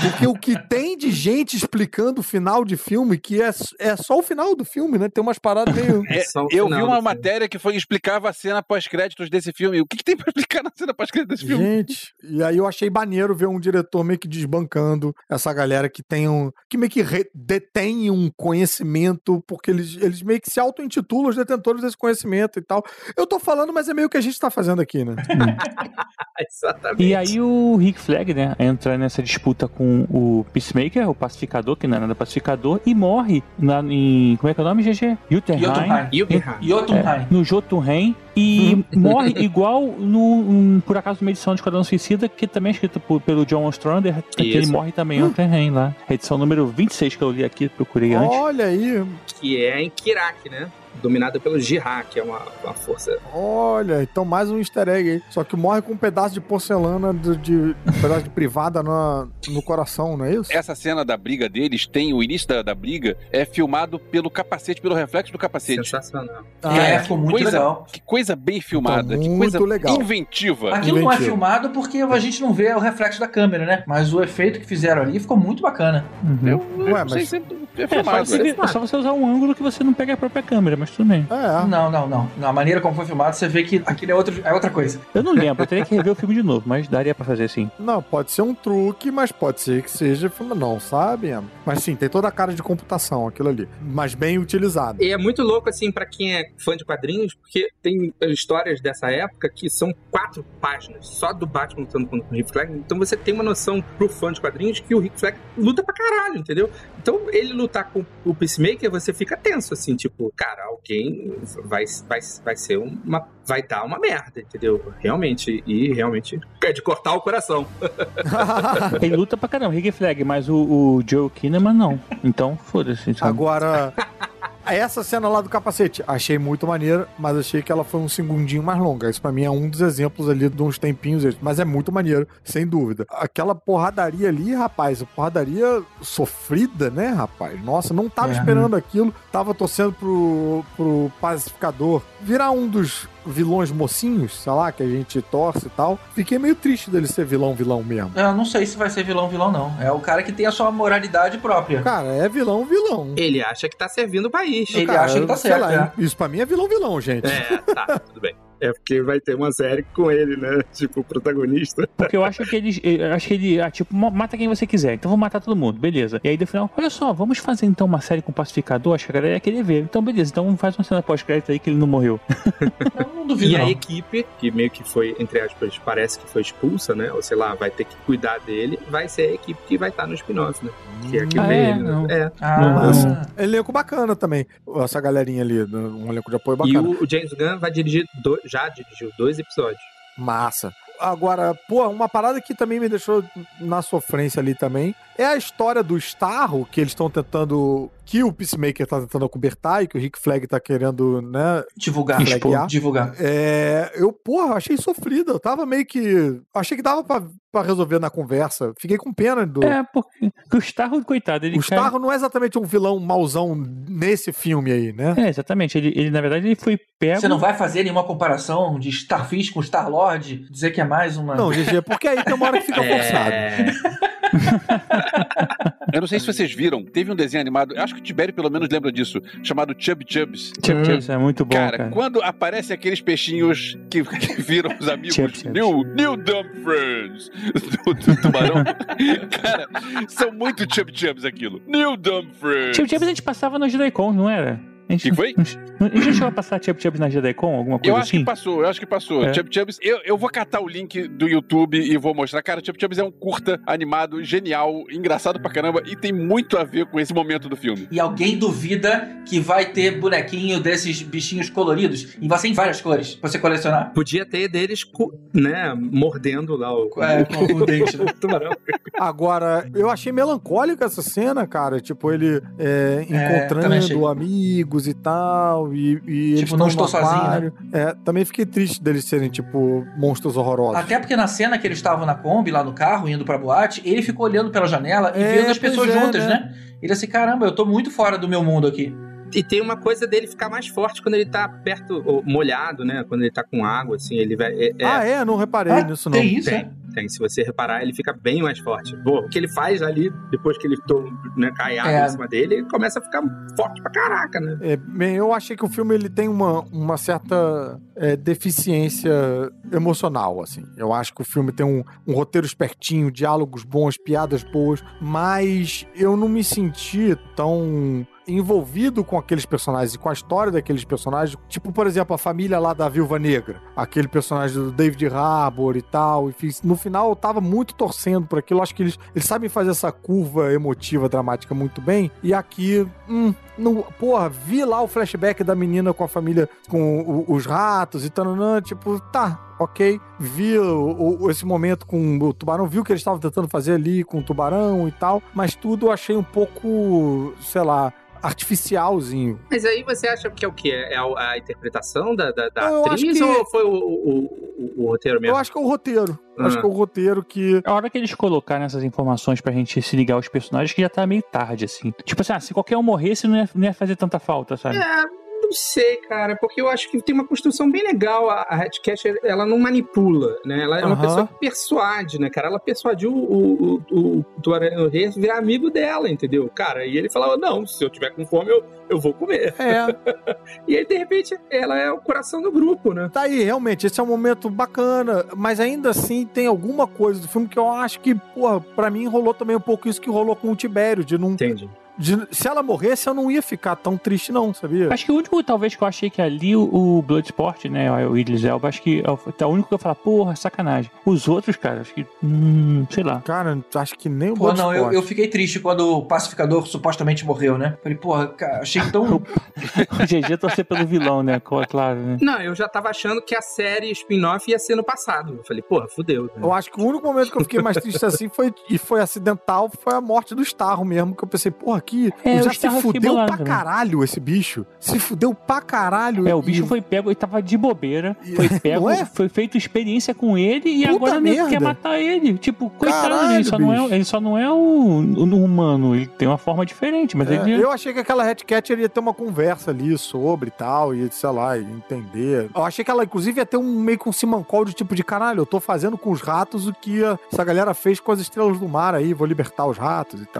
Porque o que tem de gente explicando o final de filme, que é, é só o final do filme, né? Tem umas paradas meio. É, eu vi uma matéria que foi explicava a cena pós-créditos desse filme. O que, que tem pra explicar na cena pós-créditos desse filme? Gente, e aí eu achei maneiro ver um diretor meio que desbancando essa galera que tem um. que meio que re- detém um conhecimento, porque eles, eles meio que se auto-intitulam os detentores desse conhecimento e tal. Eu tô falando, mas é meio que a gente tá fazendo aqui, né? Exatamente. E aí o Rick Flag, né, entra nessa disputa com o Peacemaker, o pacificador, que não é nada pacificador, e morre na, em. Como é que é o nome, GG? Jotunheim. Jotunheim. Jotunheim. Jotunheim. No Jotunheim. E morre igual no, um, por acaso, numa edição de Esquadrão Suicida, que também é escrita por- pelo John Ostrander, que ele morre também em Jotunheim lá. Edição número 26 que eu li aqui, procurei antes. Olha aí, Que é em Kirak, né? Dominada pelo Jihad, que é uma, uma força. olha, então mais um easter egg aí. Só que morre com um pedaço de porcelana de, de- um pedaço de privada na- no coração, não é isso? Essa cena da briga deles tem o início da, da briga é filmado pelo capacete, pelo reflexo do capacete. Sensacional. Ah, é, ficou muito coisa, legal. Que coisa bem filmada, Tá que coisa legal. inventiva. Aquilo não é filmado porque a gente não vê o reflexo da câmera, né? Mas o efeito que fizeram ali ficou muito bacana. Uhum. Eu, eu Ué, não sei mas- se é É, só, filmado. você, né? é só você usar um ângulo que você não pega a própria câmera, mas tudo bem. É. Não, não, não. Na maneira como foi filmado, você vê que aquilo é, outro, é outra coisa. Eu não lembro, eu teria que rever o filme de novo, mas daria pra fazer assim. Não, pode ser um truque, mas pode ser que seja filme. Não, sabe? Mas sim, tem toda a cara de computação aquilo ali. Mas bem utilizado. E é muito louco, assim, pra quem é fã de quadrinhos, porque tem histórias dessa época que são quatro páginas só do Batman lutando contra o Rick Flag. Então você tem uma noção pro fã de quadrinhos que o Rick Flag luta pra caralho, entendeu? Então ele lutar com o Peacemaker, você fica tenso, assim, tipo, cara, alguém vai, vai, vai ser uma. Vai dar uma merda, entendeu? Realmente. E realmente é de cortar o coração. Ele luta pra caramba, Rick Flag, mas o, o Joe Kinnaman não. Então, foda-se. Agora, essa cena lá do capacete, achei muito maneira, mas achei que ela foi um segundinho mais longa. Isso pra mim é um dos exemplos ali de uns tempinhos, mas é muito maneiro, sem dúvida. Aquela porradaria ali, rapaz, porradaria sofrida, né, rapaz? Nossa, não tava É. esperando aquilo, tava torcendo pro, pro pacificador virar um dos vilões mocinhos, sei lá, que a gente torce e tal. Fiquei meio triste dele ser vilão, vilão mesmo. Eu não sei se vai ser vilão, vilão, não. É o cara que tem a sua moralidade própria. Cara, é vilão, vilão. Ele acha que tá servindo o país. Ele Cara, acha que tá sei certo, lá, né? Isso pra mim é vilão, vilão, gente. É, tá, tudo bem. É porque vai ter uma série com ele, né? Tipo, o protagonista. Porque eu acho que eles. Eu acho que ele. Ah, tipo, ma- mata quem você quiser. Então vou matar todo mundo, beleza. E aí no final, olha só, vamos fazer então uma série com pacificador. Acho que a galera ia querer ver. Então beleza, então faz uma cena pós-crédito aí que ele não morreu. Eu não duvido, E a não. equipe, que meio que foi, entre aspas, parece que foi expulsa, né? Ou sei lá, vai ter que cuidar dele, vai ser a equipe que vai estar no spin-off, né? Que é que Ah, vê é? ele, né? Não. É. Ah, Mas- ah. Elenco bacana também. Essa galerinha ali, um elenco de apoio E bacana. o, o James Gunn vai dirigir, do- já dirigiu dois episódios. Massa. Agora, pô, uma parada que também me deixou na sofrência ali também é a história do Starro, que eles estão tentando. que o Peacemaker tá tentando acobertar e que o Rick Flag tá querendo, né? Divulgar. Flaguear. Divulgar. É, eu, porra, achei sofrida. Eu tava meio que. Achei que dava pra, pra resolver na conversa. Fiquei com pena do. É, porque o Starro, coitado, ele o cai- Starro não é exatamente um vilão mauzão nesse filme aí, né? É, exatamente. Ele, ele, na verdade, ele foi pego. Você não vai fazer nenhuma comparação de Starfish com Star-Lord? Dizer que é mais uma... Não, GG, porque aí tem uma hora que fica forçado. Eu não sei se vocês viram, teve um desenho animado, acho que o Tibério pelo menos lembra disso, chamado Chub Chubs. Chub Chubs é muito bom, cara, cara. quando aparecem aqueles peixinhos que, que viram os amigos Chub Chubs. New, New Dumb Friends do, do tubarão, cara, são muito Chub Chubs aquilo. New Dumb Friends. Chub Chubs a gente passava no Jedi-Con, não era? A gente, Que foi? A gente chegou a passar Chub Chubs na Jedi-Con, alguma coisa Eu acho assim? que passou, eu acho que passou. É. Chub Chubs, eu, eu vou catar o link do YouTube e vou mostrar. Cara, Chub Chubs é um curta animado, genial, engraçado pra caramba e tem muito a ver com esse momento do filme. E alguém duvida que vai ter bonequinho desses bichinhos coloridos? E vai ser em várias cores, pra você colecionar. Podia ter deles, né, mordendo lá o, É, com o dente, né? o tubarão. Agora, eu achei melancólica essa cena, cara. Tipo, ele é, achei. encontrando amigos e tal. E, e eles Tipo, não estou sozinho, né? É, também fiquei triste deles serem, tipo, monstros horrorosos. Até porque na cena que eles estavam na Kombi, lá no carro, indo pra boate, ele ficou olhando pela janela e É, vendo as pessoas é, juntas, né? né? Ele assim, caramba, eu tô muito fora do meu mundo aqui. E tem uma coisa dele ficar mais forte quando ele tá perto, ou molhado, né? Quando ele tá com água, assim, ele vai. É, é- Ah, é? Não reparei Ah, nisso, não. tem isso, tem, tem. Se você reparar, ele fica bem mais forte. Pô, o que ele faz ali, depois que ele né, cai água É. em cima dele, ele começa a ficar forte pra caraca, né? É, bem, eu achei que o filme ele tem uma, uma certa é, deficiência emocional, assim. Eu acho que o filme tem um, um roteiro espertinho, diálogos bons, piadas boas, mas eu não me senti tão envolvido com aqueles personagens e com a história daqueles personagens, tipo, por exemplo, a família lá da Viúva Negra, aquele personagem do David Harbour e tal, enfim, no final eu tava muito torcendo por aquilo, acho que eles, eles sabem fazer essa curva emotiva, dramática muito bem, e aqui, hum, não, porra, vi lá o flashback da menina com a família, com o- os ratos e tal, tipo, tá, ok. Vi o- o- esse momento com o tubarão, viu o que eles estavam tentando fazer ali com o tubarão e tal, mas tudo eu achei um pouco, sei lá, artificialzinho. Mas aí você acha que é o quê? É a, a interpretação da, da, da Eu acho atriz que- ou foi o, o, o- o roteiro mesmo? Eu acho que é o roteiro. Ah. Acho que é o roteiro que. A hora que eles colocaram essas informações pra gente se ligar aos personagens, que já tá meio tarde, assim. Tipo assim, ah, se qualquer um morresse, não ia, não ia fazer tanta falta, sabe? É, não sei, cara, porque eu acho que tem uma construção bem legal. A, a Hatcat, ela não manipula, né? Ela é uma Aham. pessoa que persuade, né, cara? Ela persuadiu o, o, o, o Tuarão Rei a virar amigo dela, entendeu? Cara, e ele falava, não, se eu tiver com fome, eu, eu vou comer. É, E aí, de repente, ela é o coração do grupo, né? tá aí, realmente, esse é um momento bacana, mas ainda assim tem alguma coisa do filme que eu acho que, porra, pra mim rolou também um pouco isso que rolou com o Tibério, de não. Entendi. De- se ela morresse, eu não ia ficar tão triste, não, sabia? Acho que o único, talvez, que eu achei que ali o, o Bloodsport, né, o Idris Elba, acho que é o, é único que eu falar, porra, sacanagem. Os outros, cara, acho que, hum, sei lá. Cara, acho que nem o Pô, não, eu, Bloodsport. eu fiquei triste quando o pacificador supostamente morreu, né? Falei, porra, cara, achei tão. O GG torcer pelo vilão, né, claro, né. Não, eu já tava achando que a série spin-off ia ser no passado. Eu falei, porra, fudeu. né? Eu acho que o único momento que eu fiquei mais triste assim foi, e foi acidental, foi a morte do Starro mesmo, que eu pensei, porra, aqui É, já se fudeu pra também. caralho esse bicho. Se fudeu pra caralho. É, o bicho e- foi pego, ele tava de bobeira, foi pego, é? foi feito experiência com ele e Puta agora merda. quer matar ele. Tipo, coitado, Caralho, ele, só não é, ele só não é o, o humano, ele tem uma forma diferente, mas É, ele... Eu achei que aquela Red Catcher ia ter uma conversa ali sobre e tal, e sei lá, entender. Eu achei que ela, inclusive, ia ter um meio que um simancol de tipo de caralho, eu tô fazendo com os ratos o que essa galera fez com as estrelas do mar aí, vou libertar os ratos e tal.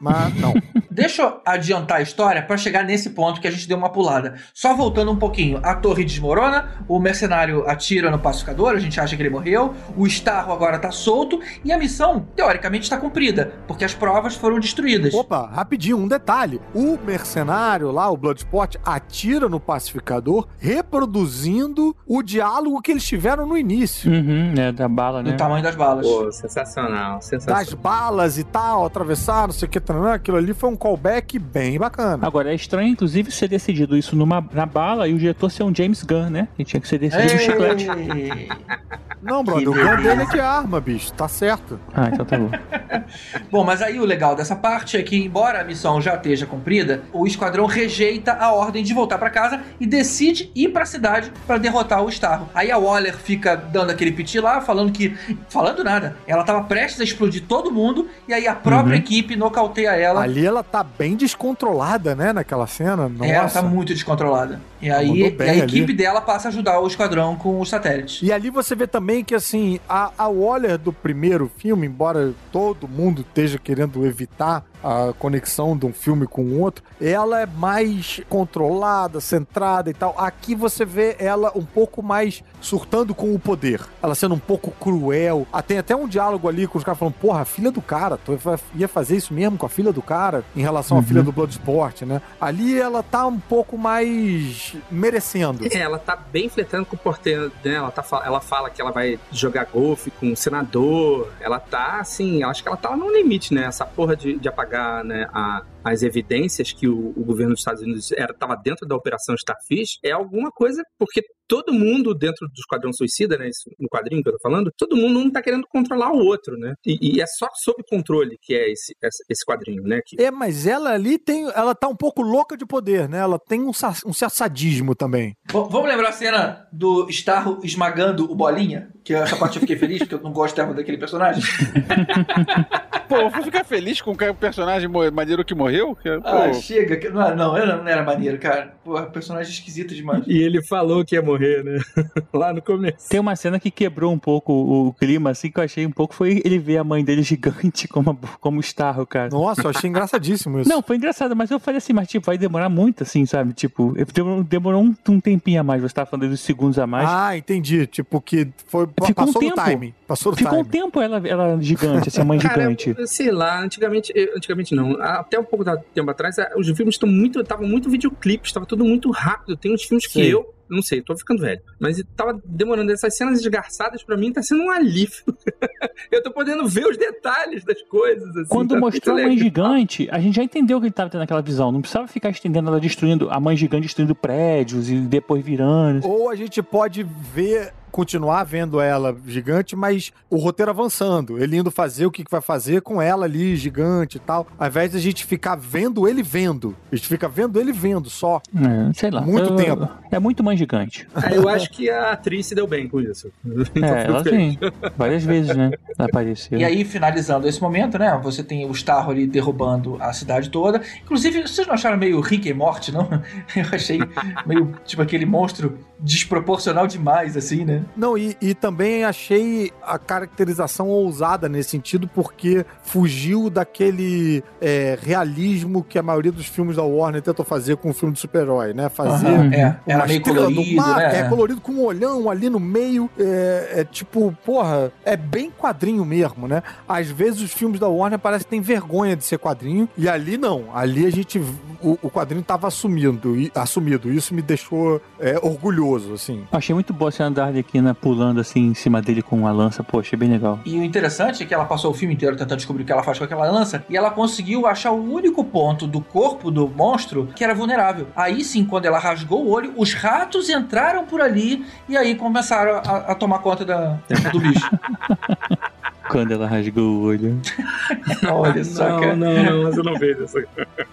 Mas não. Deixa eu adiantar a história pra chegar nesse ponto que a gente deu uma pulada. Só voltando um pouquinho, a torre desmorona, o mercenário atira no pacificador, a gente acha que ele morreu, o Starro agora tá solto e a missão, teoricamente, está cumprida, porque as provas foram destruídas. Opa, rapidinho, um detalhe. O mercenário lá, o Bloodsport, atira no pacificador, reproduzindo o diálogo que eles tiveram no início. Uhum, é, da bala, né? Do tamanho das balas. Pô, sensacional, sensacional. Das balas e tal, atravessar, não sei o que, taranã, aquilo ali foi um callback bem bacana. Agora, é estranho, inclusive, ser decidido isso numa, na bala e o diretor ser um James Gunn, né? Que tinha que ser decidido no chiclete. Não, brother, o gun dele é de arma, bicho, tá certo. Ah, então tá bom. Bom, mas aí o legal dessa parte é que, embora a missão já esteja cumprida, o esquadrão rejeita a ordem de voltar pra casa e decide ir pra cidade pra derrotar o Starro. Aí a Waller fica dando aquele piti lá, falando que. Falando nada. Ela tava prestes a explodir todo mundo e aí a própria Uhum. equipe nocauteia ela. Ali ela tá bem descontrolada, né, naquela cena. Nossa. É, ela tá muito descontrolada. E aí e a ali. equipe dela passa a ajudar o esquadrão com os satélites. E ali você vê também que, assim, a, a Waller do primeiro filme, embora todo mundo esteja querendo evitar a conexão de um filme com o outro, ela é mais controlada, centrada e tal. Aqui você vê ela um pouco mais surtando com o poder. Ela sendo um pouco cruel. Ah, tem até um diálogo ali com os caras falando, porra, a filha do cara, tu ia fazer isso mesmo com a filha do cara em relação à filha do Bloodsport, né? Ali ela tá um pouco mais merecendo. É, ela tá bem flertando com o porteiro, né? Ela, tá, ela fala que ela vai jogar golfe com o senador. Ela tá, assim, acho que ela tá no limite, né? Essa porra de, de apagar 这呢啊 as evidências que o, o governo dos Estados Unidos era, tava dentro da Operação Starfish é alguma coisa, porque todo mundo dentro do Esquadrão Suicida, né? Isso, no quadrinho que eu tô falando, todo mundo não tá querendo controlar o outro, né? E, e é só sob controle que é esse, esse, quadrinho, né? Que, É, mas ela ali tem. Ela tá um pouco louca de poder, né? Ela tem um, um certo sadismo também. Bom, vamos lembrar a cena do Starro esmagando o Bolinha? Que essa parte eu fiquei feliz, porque eu não gosto tanto daquele personagem. Pô, eu vou ficar feliz com o personagem maneiro que morreu? Que, pô, Ah, chega. Não, não, era- não era maneiro, cara. Pô, personagem esquisito demais. e ele falou que ia morrer, né? Lá no começo. Tem uma cena que quebrou um pouco o clima, assim, que eu achei um pouco, foi ele ver a mãe dele gigante como, como Starro, cara. Nossa, eu achei engraçadíssimo isso. Não, foi engraçado, mas eu falei assim, mas tipo, vai demorar muito, assim, sabe? Tipo, demorou, demorou um, um tempinho a mais, você tava falando dos segundos a mais. Ah, entendi. Tipo, que foi. Ficou um passou do tempo. timing. Passou do Ficou um tempo ela, ela gigante, assim, a mãe Cara, gigante. eu- sei lá, antigamente, antigamente não, até um pouco da- tempo atrás, ah, os filmes estão muito, estavam muito videoclipes, estava tudo muito rápido. Tem uns filmes que Sim. eu, não sei, tô ficando velho, mas tava demorando. Essas cenas esgarçadas pra mim tá sendo um alívio. eu tô podendo ver os detalhes das coisas. Assim, Quando tá mostrou a mãe gigante, a gente já entendeu que ele tava tendo aquela visão. Não precisava ficar estendendo ela destruindo, a mãe gigante destruindo prédios e depois virando. Ou a gente pode ver. Continuar vendo ela gigante, mas o roteiro avançando. Ele indo fazer o que vai fazer com ela ali, gigante e tal. Ao invés de a gente ficar vendo ele vendo. A gente fica vendo ele vendo só. É, sei lá. Muito Eu- tempo. É muito mãe gigante. Ah, eu acho que a atriz se deu bem com isso. Então, É, ela feliz. tem. Várias vezes, né? Apareceu. E aí, finalizando esse momento, né? Você tem o Starro ali derrubando a cidade toda. Inclusive, vocês não acharam meio Rick e Morte, não? Eu achei meio, tipo, aquele monstro desproporcional demais, assim, né? Não, e, e também achei a caracterização ousada nesse sentido, porque fugiu daquele é, realismo que a maioria dos filmes da Warner tentou fazer com o filme de super-herói, né? Fazer. Aham, é, uma meio colorido, mar, né? É colorido com um olhão ali no meio. É, é tipo, porra, é bem quadrinho mesmo, né? Às vezes os filmes da Warner parecem que tem vergonha de ser quadrinho. E ali não. Ali a gente. O, o quadrinho tava assumindo, e- assumido. Isso me deixou é, orgulhoso, assim. Achei muito boa a cena da Arlequina pulando assim em cima dele com uma lança. Pô, achei bem legal. E o interessante é que ela passou o filme inteiro tentando descobrir o que ela faz com aquela lança e ela conseguiu achar o único ponto do corpo do monstro que era vulnerável. Aí sim, quando ela rasgou o olho, os ratos entraram por ali e aí começaram a, a tomar conta da, do bicho. Quando ela rasgou o olho. Olha só, Não, cara. não, não, mas eu não vejo isso.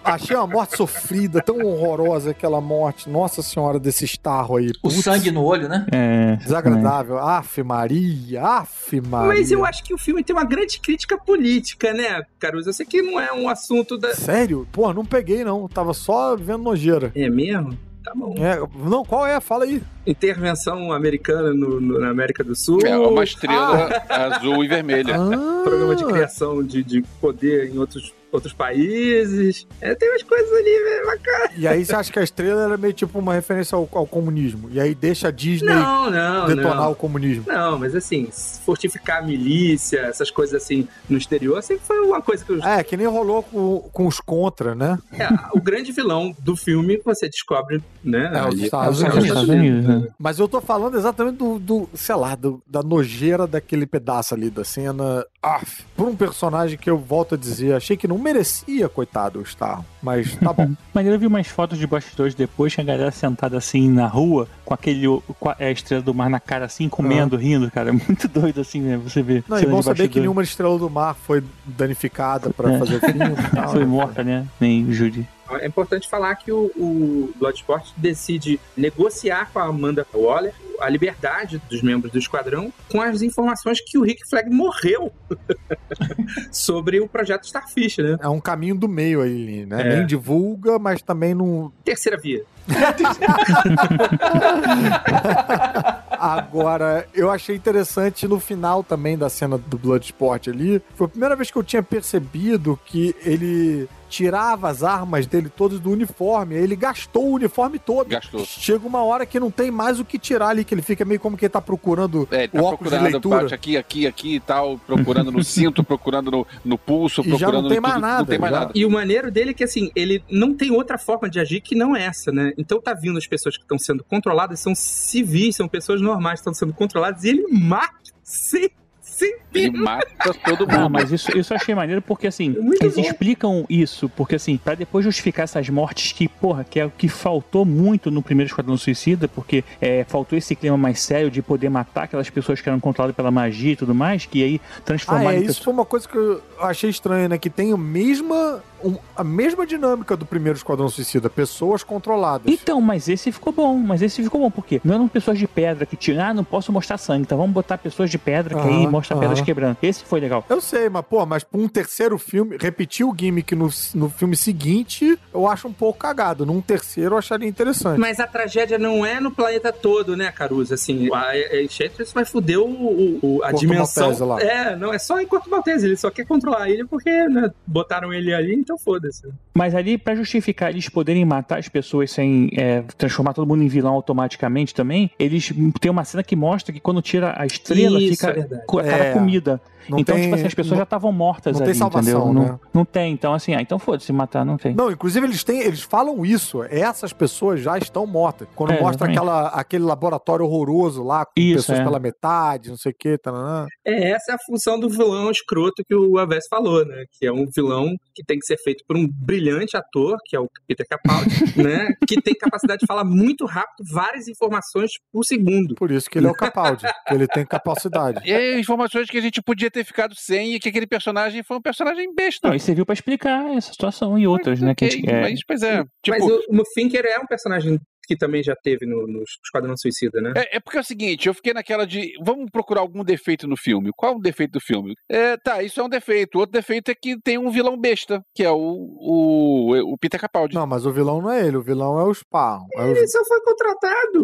Achei uma morte sofrida, tão horrorosa aquela morte. Nossa senhora desse estarro aí. O Putz, sangue no olho, né? É. Desagradável. Aff, Maria. Aff, Maria. Mas eu acho que o filme tem uma grande crítica política, né, Caruso? Eu sei que não é um assunto da. Sério? Pô, não peguei não. Tava só vendo nojeira. É mesmo? Tá bom. É, não, qual é? Fala aí. Intervenção americana no, no- na América do Sul. é uma estrela azul e vermelha. Ah, programa de criação de, de poder em outros, outros países. É, tem umas coisas ali é, bacanas. E aí você acha que a estrela era meio tipo uma referência ao, ao comunismo. E aí deixa a Disney Não, não, detonar não. o comunismo. Não, mas assim, fortificar a milícia, essas coisas assim no exterior, sempre foi uma coisa que os É, que nem rolou com, com os contra, né? É, o grande vilão do filme você descobre, né? É, os ali- Estados é Unidos. Estados Unidos, né? Mas eu tô falando exatamente do, do sei lá, do- da nojeira daquele pedaço ali da cena. Ah, por um personagem que eu volto a dizer, achei que não merecia, coitado, o Star. Mas tá bom. Mas eu vi umas fotos de bastidores depois, que a galera sentada assim na rua, com aquele com a a estrela do mar na cara assim, comendo, rindo, cara. É muito doido assim, né? Você vê. Não, e bom saber que nenhuma estrela do mar foi danificada pra É. fazer o filme tal. Foi né? morta, né? Nem o Judy. É importante falar que o, o Bloodsport decide negociar com a Amanda Waller a liberdade dos membros do esquadrão com as informações que o Rick Flag morreu sobre o projeto Starfish, né? É um caminho do meio aí, né? É. Nem divulga, mas também não. Terceira via. Agora, eu achei interessante no final também da cena do Bloodsport ali. Foi a primeira vez que eu tinha percebido que ele tirava as armas dele todas do uniforme. Ele gastou o uniforme todo. Gastou. Chega uma hora que não tem mais o que tirar ali, que ele fica meio como que ele tá procurando É, ele tá o óculos de procurando leitura. parte aqui, aqui, aqui e tal, procurando no cinto, procurando no, no pulso, E já procurando não tem em mais tudo, nada, Não tem mais já. nada. E o maneiro dele é que, assim, ele não tem outra forma de agir que não essa, né? Então tá vindo as pessoas que estão sendo controladas, são civis, são pessoas normais que estão sendo controladas, e ele mata sem, sem Ele mata todo mundo. Ah, mas isso, isso eu achei maneiro porque, assim, Muito eles bom. explicam isso, porque, assim, pra depois justificar essas mortes que, porra, que é o que faltou muito no primeiro Esquadrão Suicida, porque é, faltou esse clima mais sério de poder matar aquelas pessoas que eram controladas pela magia e tudo mais, que aí Ah, transformaram é, em isso foi uma coisa que eu achei estranha, né? Que tem a mesma, um- a mesma dinâmica do primeiro Esquadrão Suicida. Pessoas controladas. Então, mas esse ficou bom, mas esse ficou bom, porque não eram pessoas de pedra que tinham, ah, não posso mostrar sangue, então vamos botar pessoas de pedra que aí mostra aham. pedras quebrando. Esse foi legal. Eu sei, mas, pô, mas pra um terceiro filme, repetir o gimmick no, no filme seguinte, eu acho um pouco cagado. Num terceiro eu acharia interessante. Mas a tragédia não é no planeta todo, né, Caruso? Assim, a Enchantress vai foder o, o- o- a Corto dimensão. Maltese lá. É, não, é só em Corto Maltese. Ele só quer controlar ilha porque né, botaram ele ali, então foda-se. Mas ali, pra justificar eles poderem matar as pessoas sem é, transformar todo mundo em vilão automaticamente também, eles tem uma cena que mostra que quando tira a estrela, Isso, fica é aquela É. comida. Não então, tem- tipo assim, as pessoas não- já estavam mortas não ali, tem salvação, entendeu? né? Não, não tem. Então, assim, ah, então foda-se, matar não tem. Não, inclusive eles têm, eles falam isso. Essas pessoas já estão mortas. Quando É, mostra exatamente. aquela, aquele laboratório horroroso lá, com Isso, pessoas é. pela metade, não sei o que, taranã. É, essa é a função do vilão escroto que o Aves falou, né? Que é um vilão que tem que ser feito por um brilhante ator, que é o Peter Capaldi, né? Que tem capacidade de falar muito rápido, várias informações por segundo. Por isso que ele é o Capaldi, que ele tem capacidade. E aí, informações que a gente podia ter ficado sem e que aquele personagem foi um personagem besta. Não, e serviu pra explicar essa situação e outras, né? Que a Ok, gente, é, Mas, pois é. Tipo, Mas o, o Finker é um personagem que também já teve no, no Esquadrão Suicida, né? É, é porque é o seguinte, eu fiquei naquela de. Vamos procurar algum defeito no filme. Qual o defeito do filme? É, tá, isso é um defeito. Outro defeito é que tem um vilão besta, que é o, o, o Peter Capaldi. Não, mas o vilão não é ele, o vilão é o Sparrow. É o- Ele só foi contratado.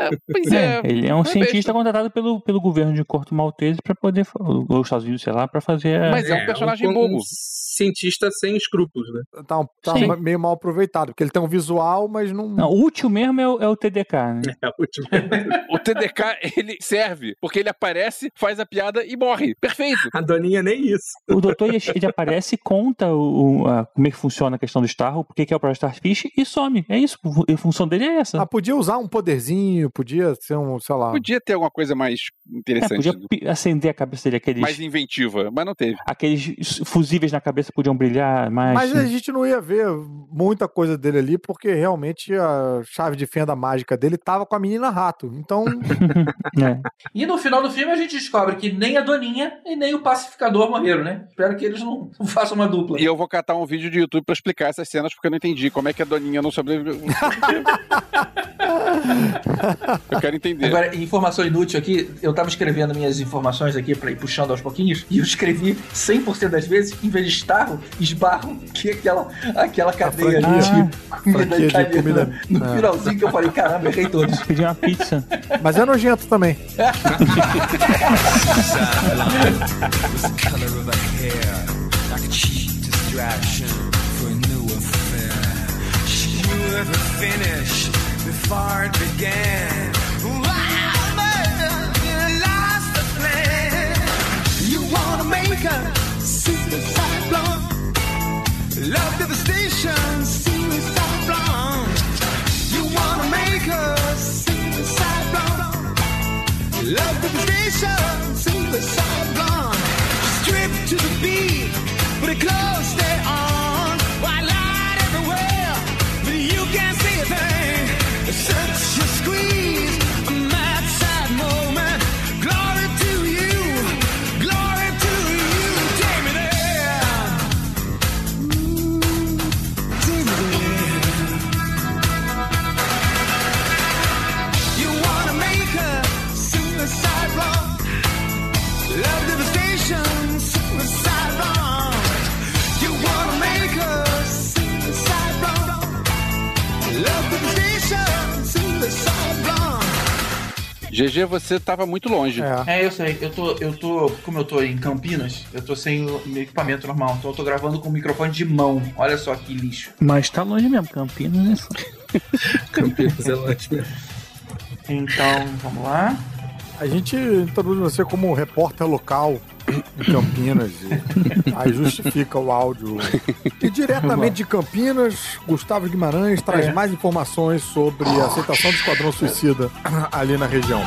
É, pois é, é. ele é um é cientista besta. contratado pelo, pelo governo de Corto Maltese pra poder, ou Estados Unidos, sei lá, pra fazer. a- Mas é um personagem um, bobo. Um cientista sem escrúpulos, né? Tá, um- tá Sim. meio mal aproveitado, porque ele tem um visual, mas não. Não, o útil mesmo é o, é o TDK, né? É última. O TDK, ele serve, porque ele aparece, faz a piada e morre. Perfeito. A Doninha nem isso. O doutor ele, ele aparece, conta o, o- a- como é que funciona a questão do Starro, por que que é o Projeto Starfish e some. É isso. A função dele é essa. Ah, podia usar um poderzinho, podia ser um, sei lá. Podia ter alguma coisa mais É, interessante, podia pi- acender a cabeça dele, aqueles, mais inventiva, mas não teve. aqueles fusíveis na cabeça podiam brilhar mais. Mas a gente não ia ver muita coisa dele ali, porque realmente a chave de fenda mágica dele tava com a menina rato. Então, É. E no final do filme a gente descobre que nem a Doninha e nem o pacificador morreram, né? Espero que eles não, façam uma dupla. E eu vou catar um vídeo de YouTube pra explicar essas cenas, porque eu não entendi como é que a Doninha não sobreviveu. eu quero entender. Agora, informação inútil aqui, eu tava escrevendo minhas informações aqui pra ir puxando aos pouquinhos, e eu escrevi 100% das vezes, em vez de estarro, esbarro, que é aquela, aquela cadeia franquia. de comida de comida- no no finalzinho que eu falei, caramba, errei todos. Pedi uma pizza. Mas é nojento também. was the Love the station, sing the sideline. Strip to the beat, but. GG, você tava muito longe. É, eu sei. Eu tô, eu tô, como eu tô em Campinas, eu tô sem o meu equipamento normal. Então eu tô gravando com o microfone de mão. Olha só que lixo. Mas tá longe mesmo, Campinas, né? Campinas é longe mesmo. Então, vamos lá. A gente introduz você como repórter local em Campinas. E aí justifica o áudio. E diretamente de Campinas, Gustavo Guimarães traz É. mais informações sobre a aceitação do Esquadrão Suicida ali na região.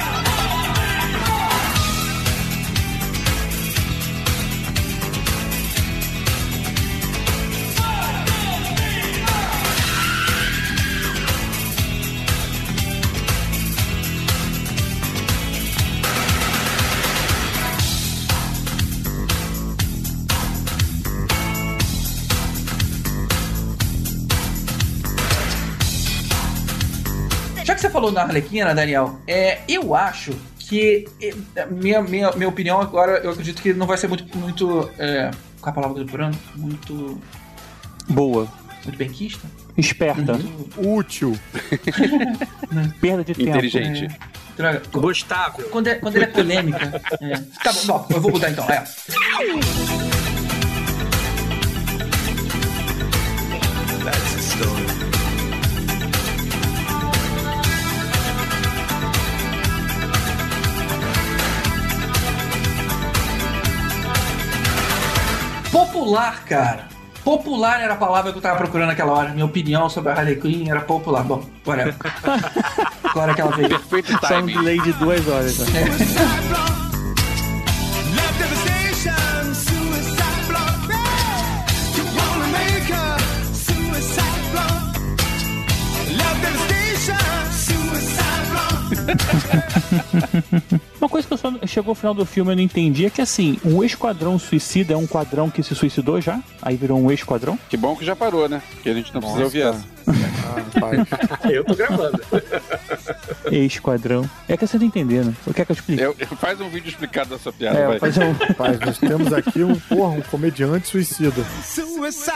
Falou na Arlequina, Daniel, é, eu acho que. é, minha, minha, minha opinião agora, eu acredito que não vai ser muito. muito é, qual é a palavra tô procurando? Muito. Boa. Muito benquista? Esperta. Útil. Perda de tempo. Inteligente. Droga. Gostável. Quando, é, quando ele é polêmica. é. Tá bom, bom, eu vou mudar então. É. That's the story. Popular, cara. Popular era a palavra que eu tava procurando naquela hora. Minha opinião sobre a Harley Quinn era popular. Bom, whatever. Agora que ela veio. Perfeito Só um timing. delay de duas horas. Né? Uma coisa que eu só chegou ao final do filme e eu não entendi é que assim, um esquadrão suicida é um quadrão que se suicidou já? Aí virou um esquadrão? Que bom que já parou, né? Que a gente não precisa ouvir essa. Ah. Eu tô gravando. Esquadrão. É que você não entender, né? Você quer que eu explique? Eu- eu- faz um vídeo explicado da sua piada, É, vai. fazer um... Rapaz, nós temos aqui um, porra, um comediante suicida. Suicide!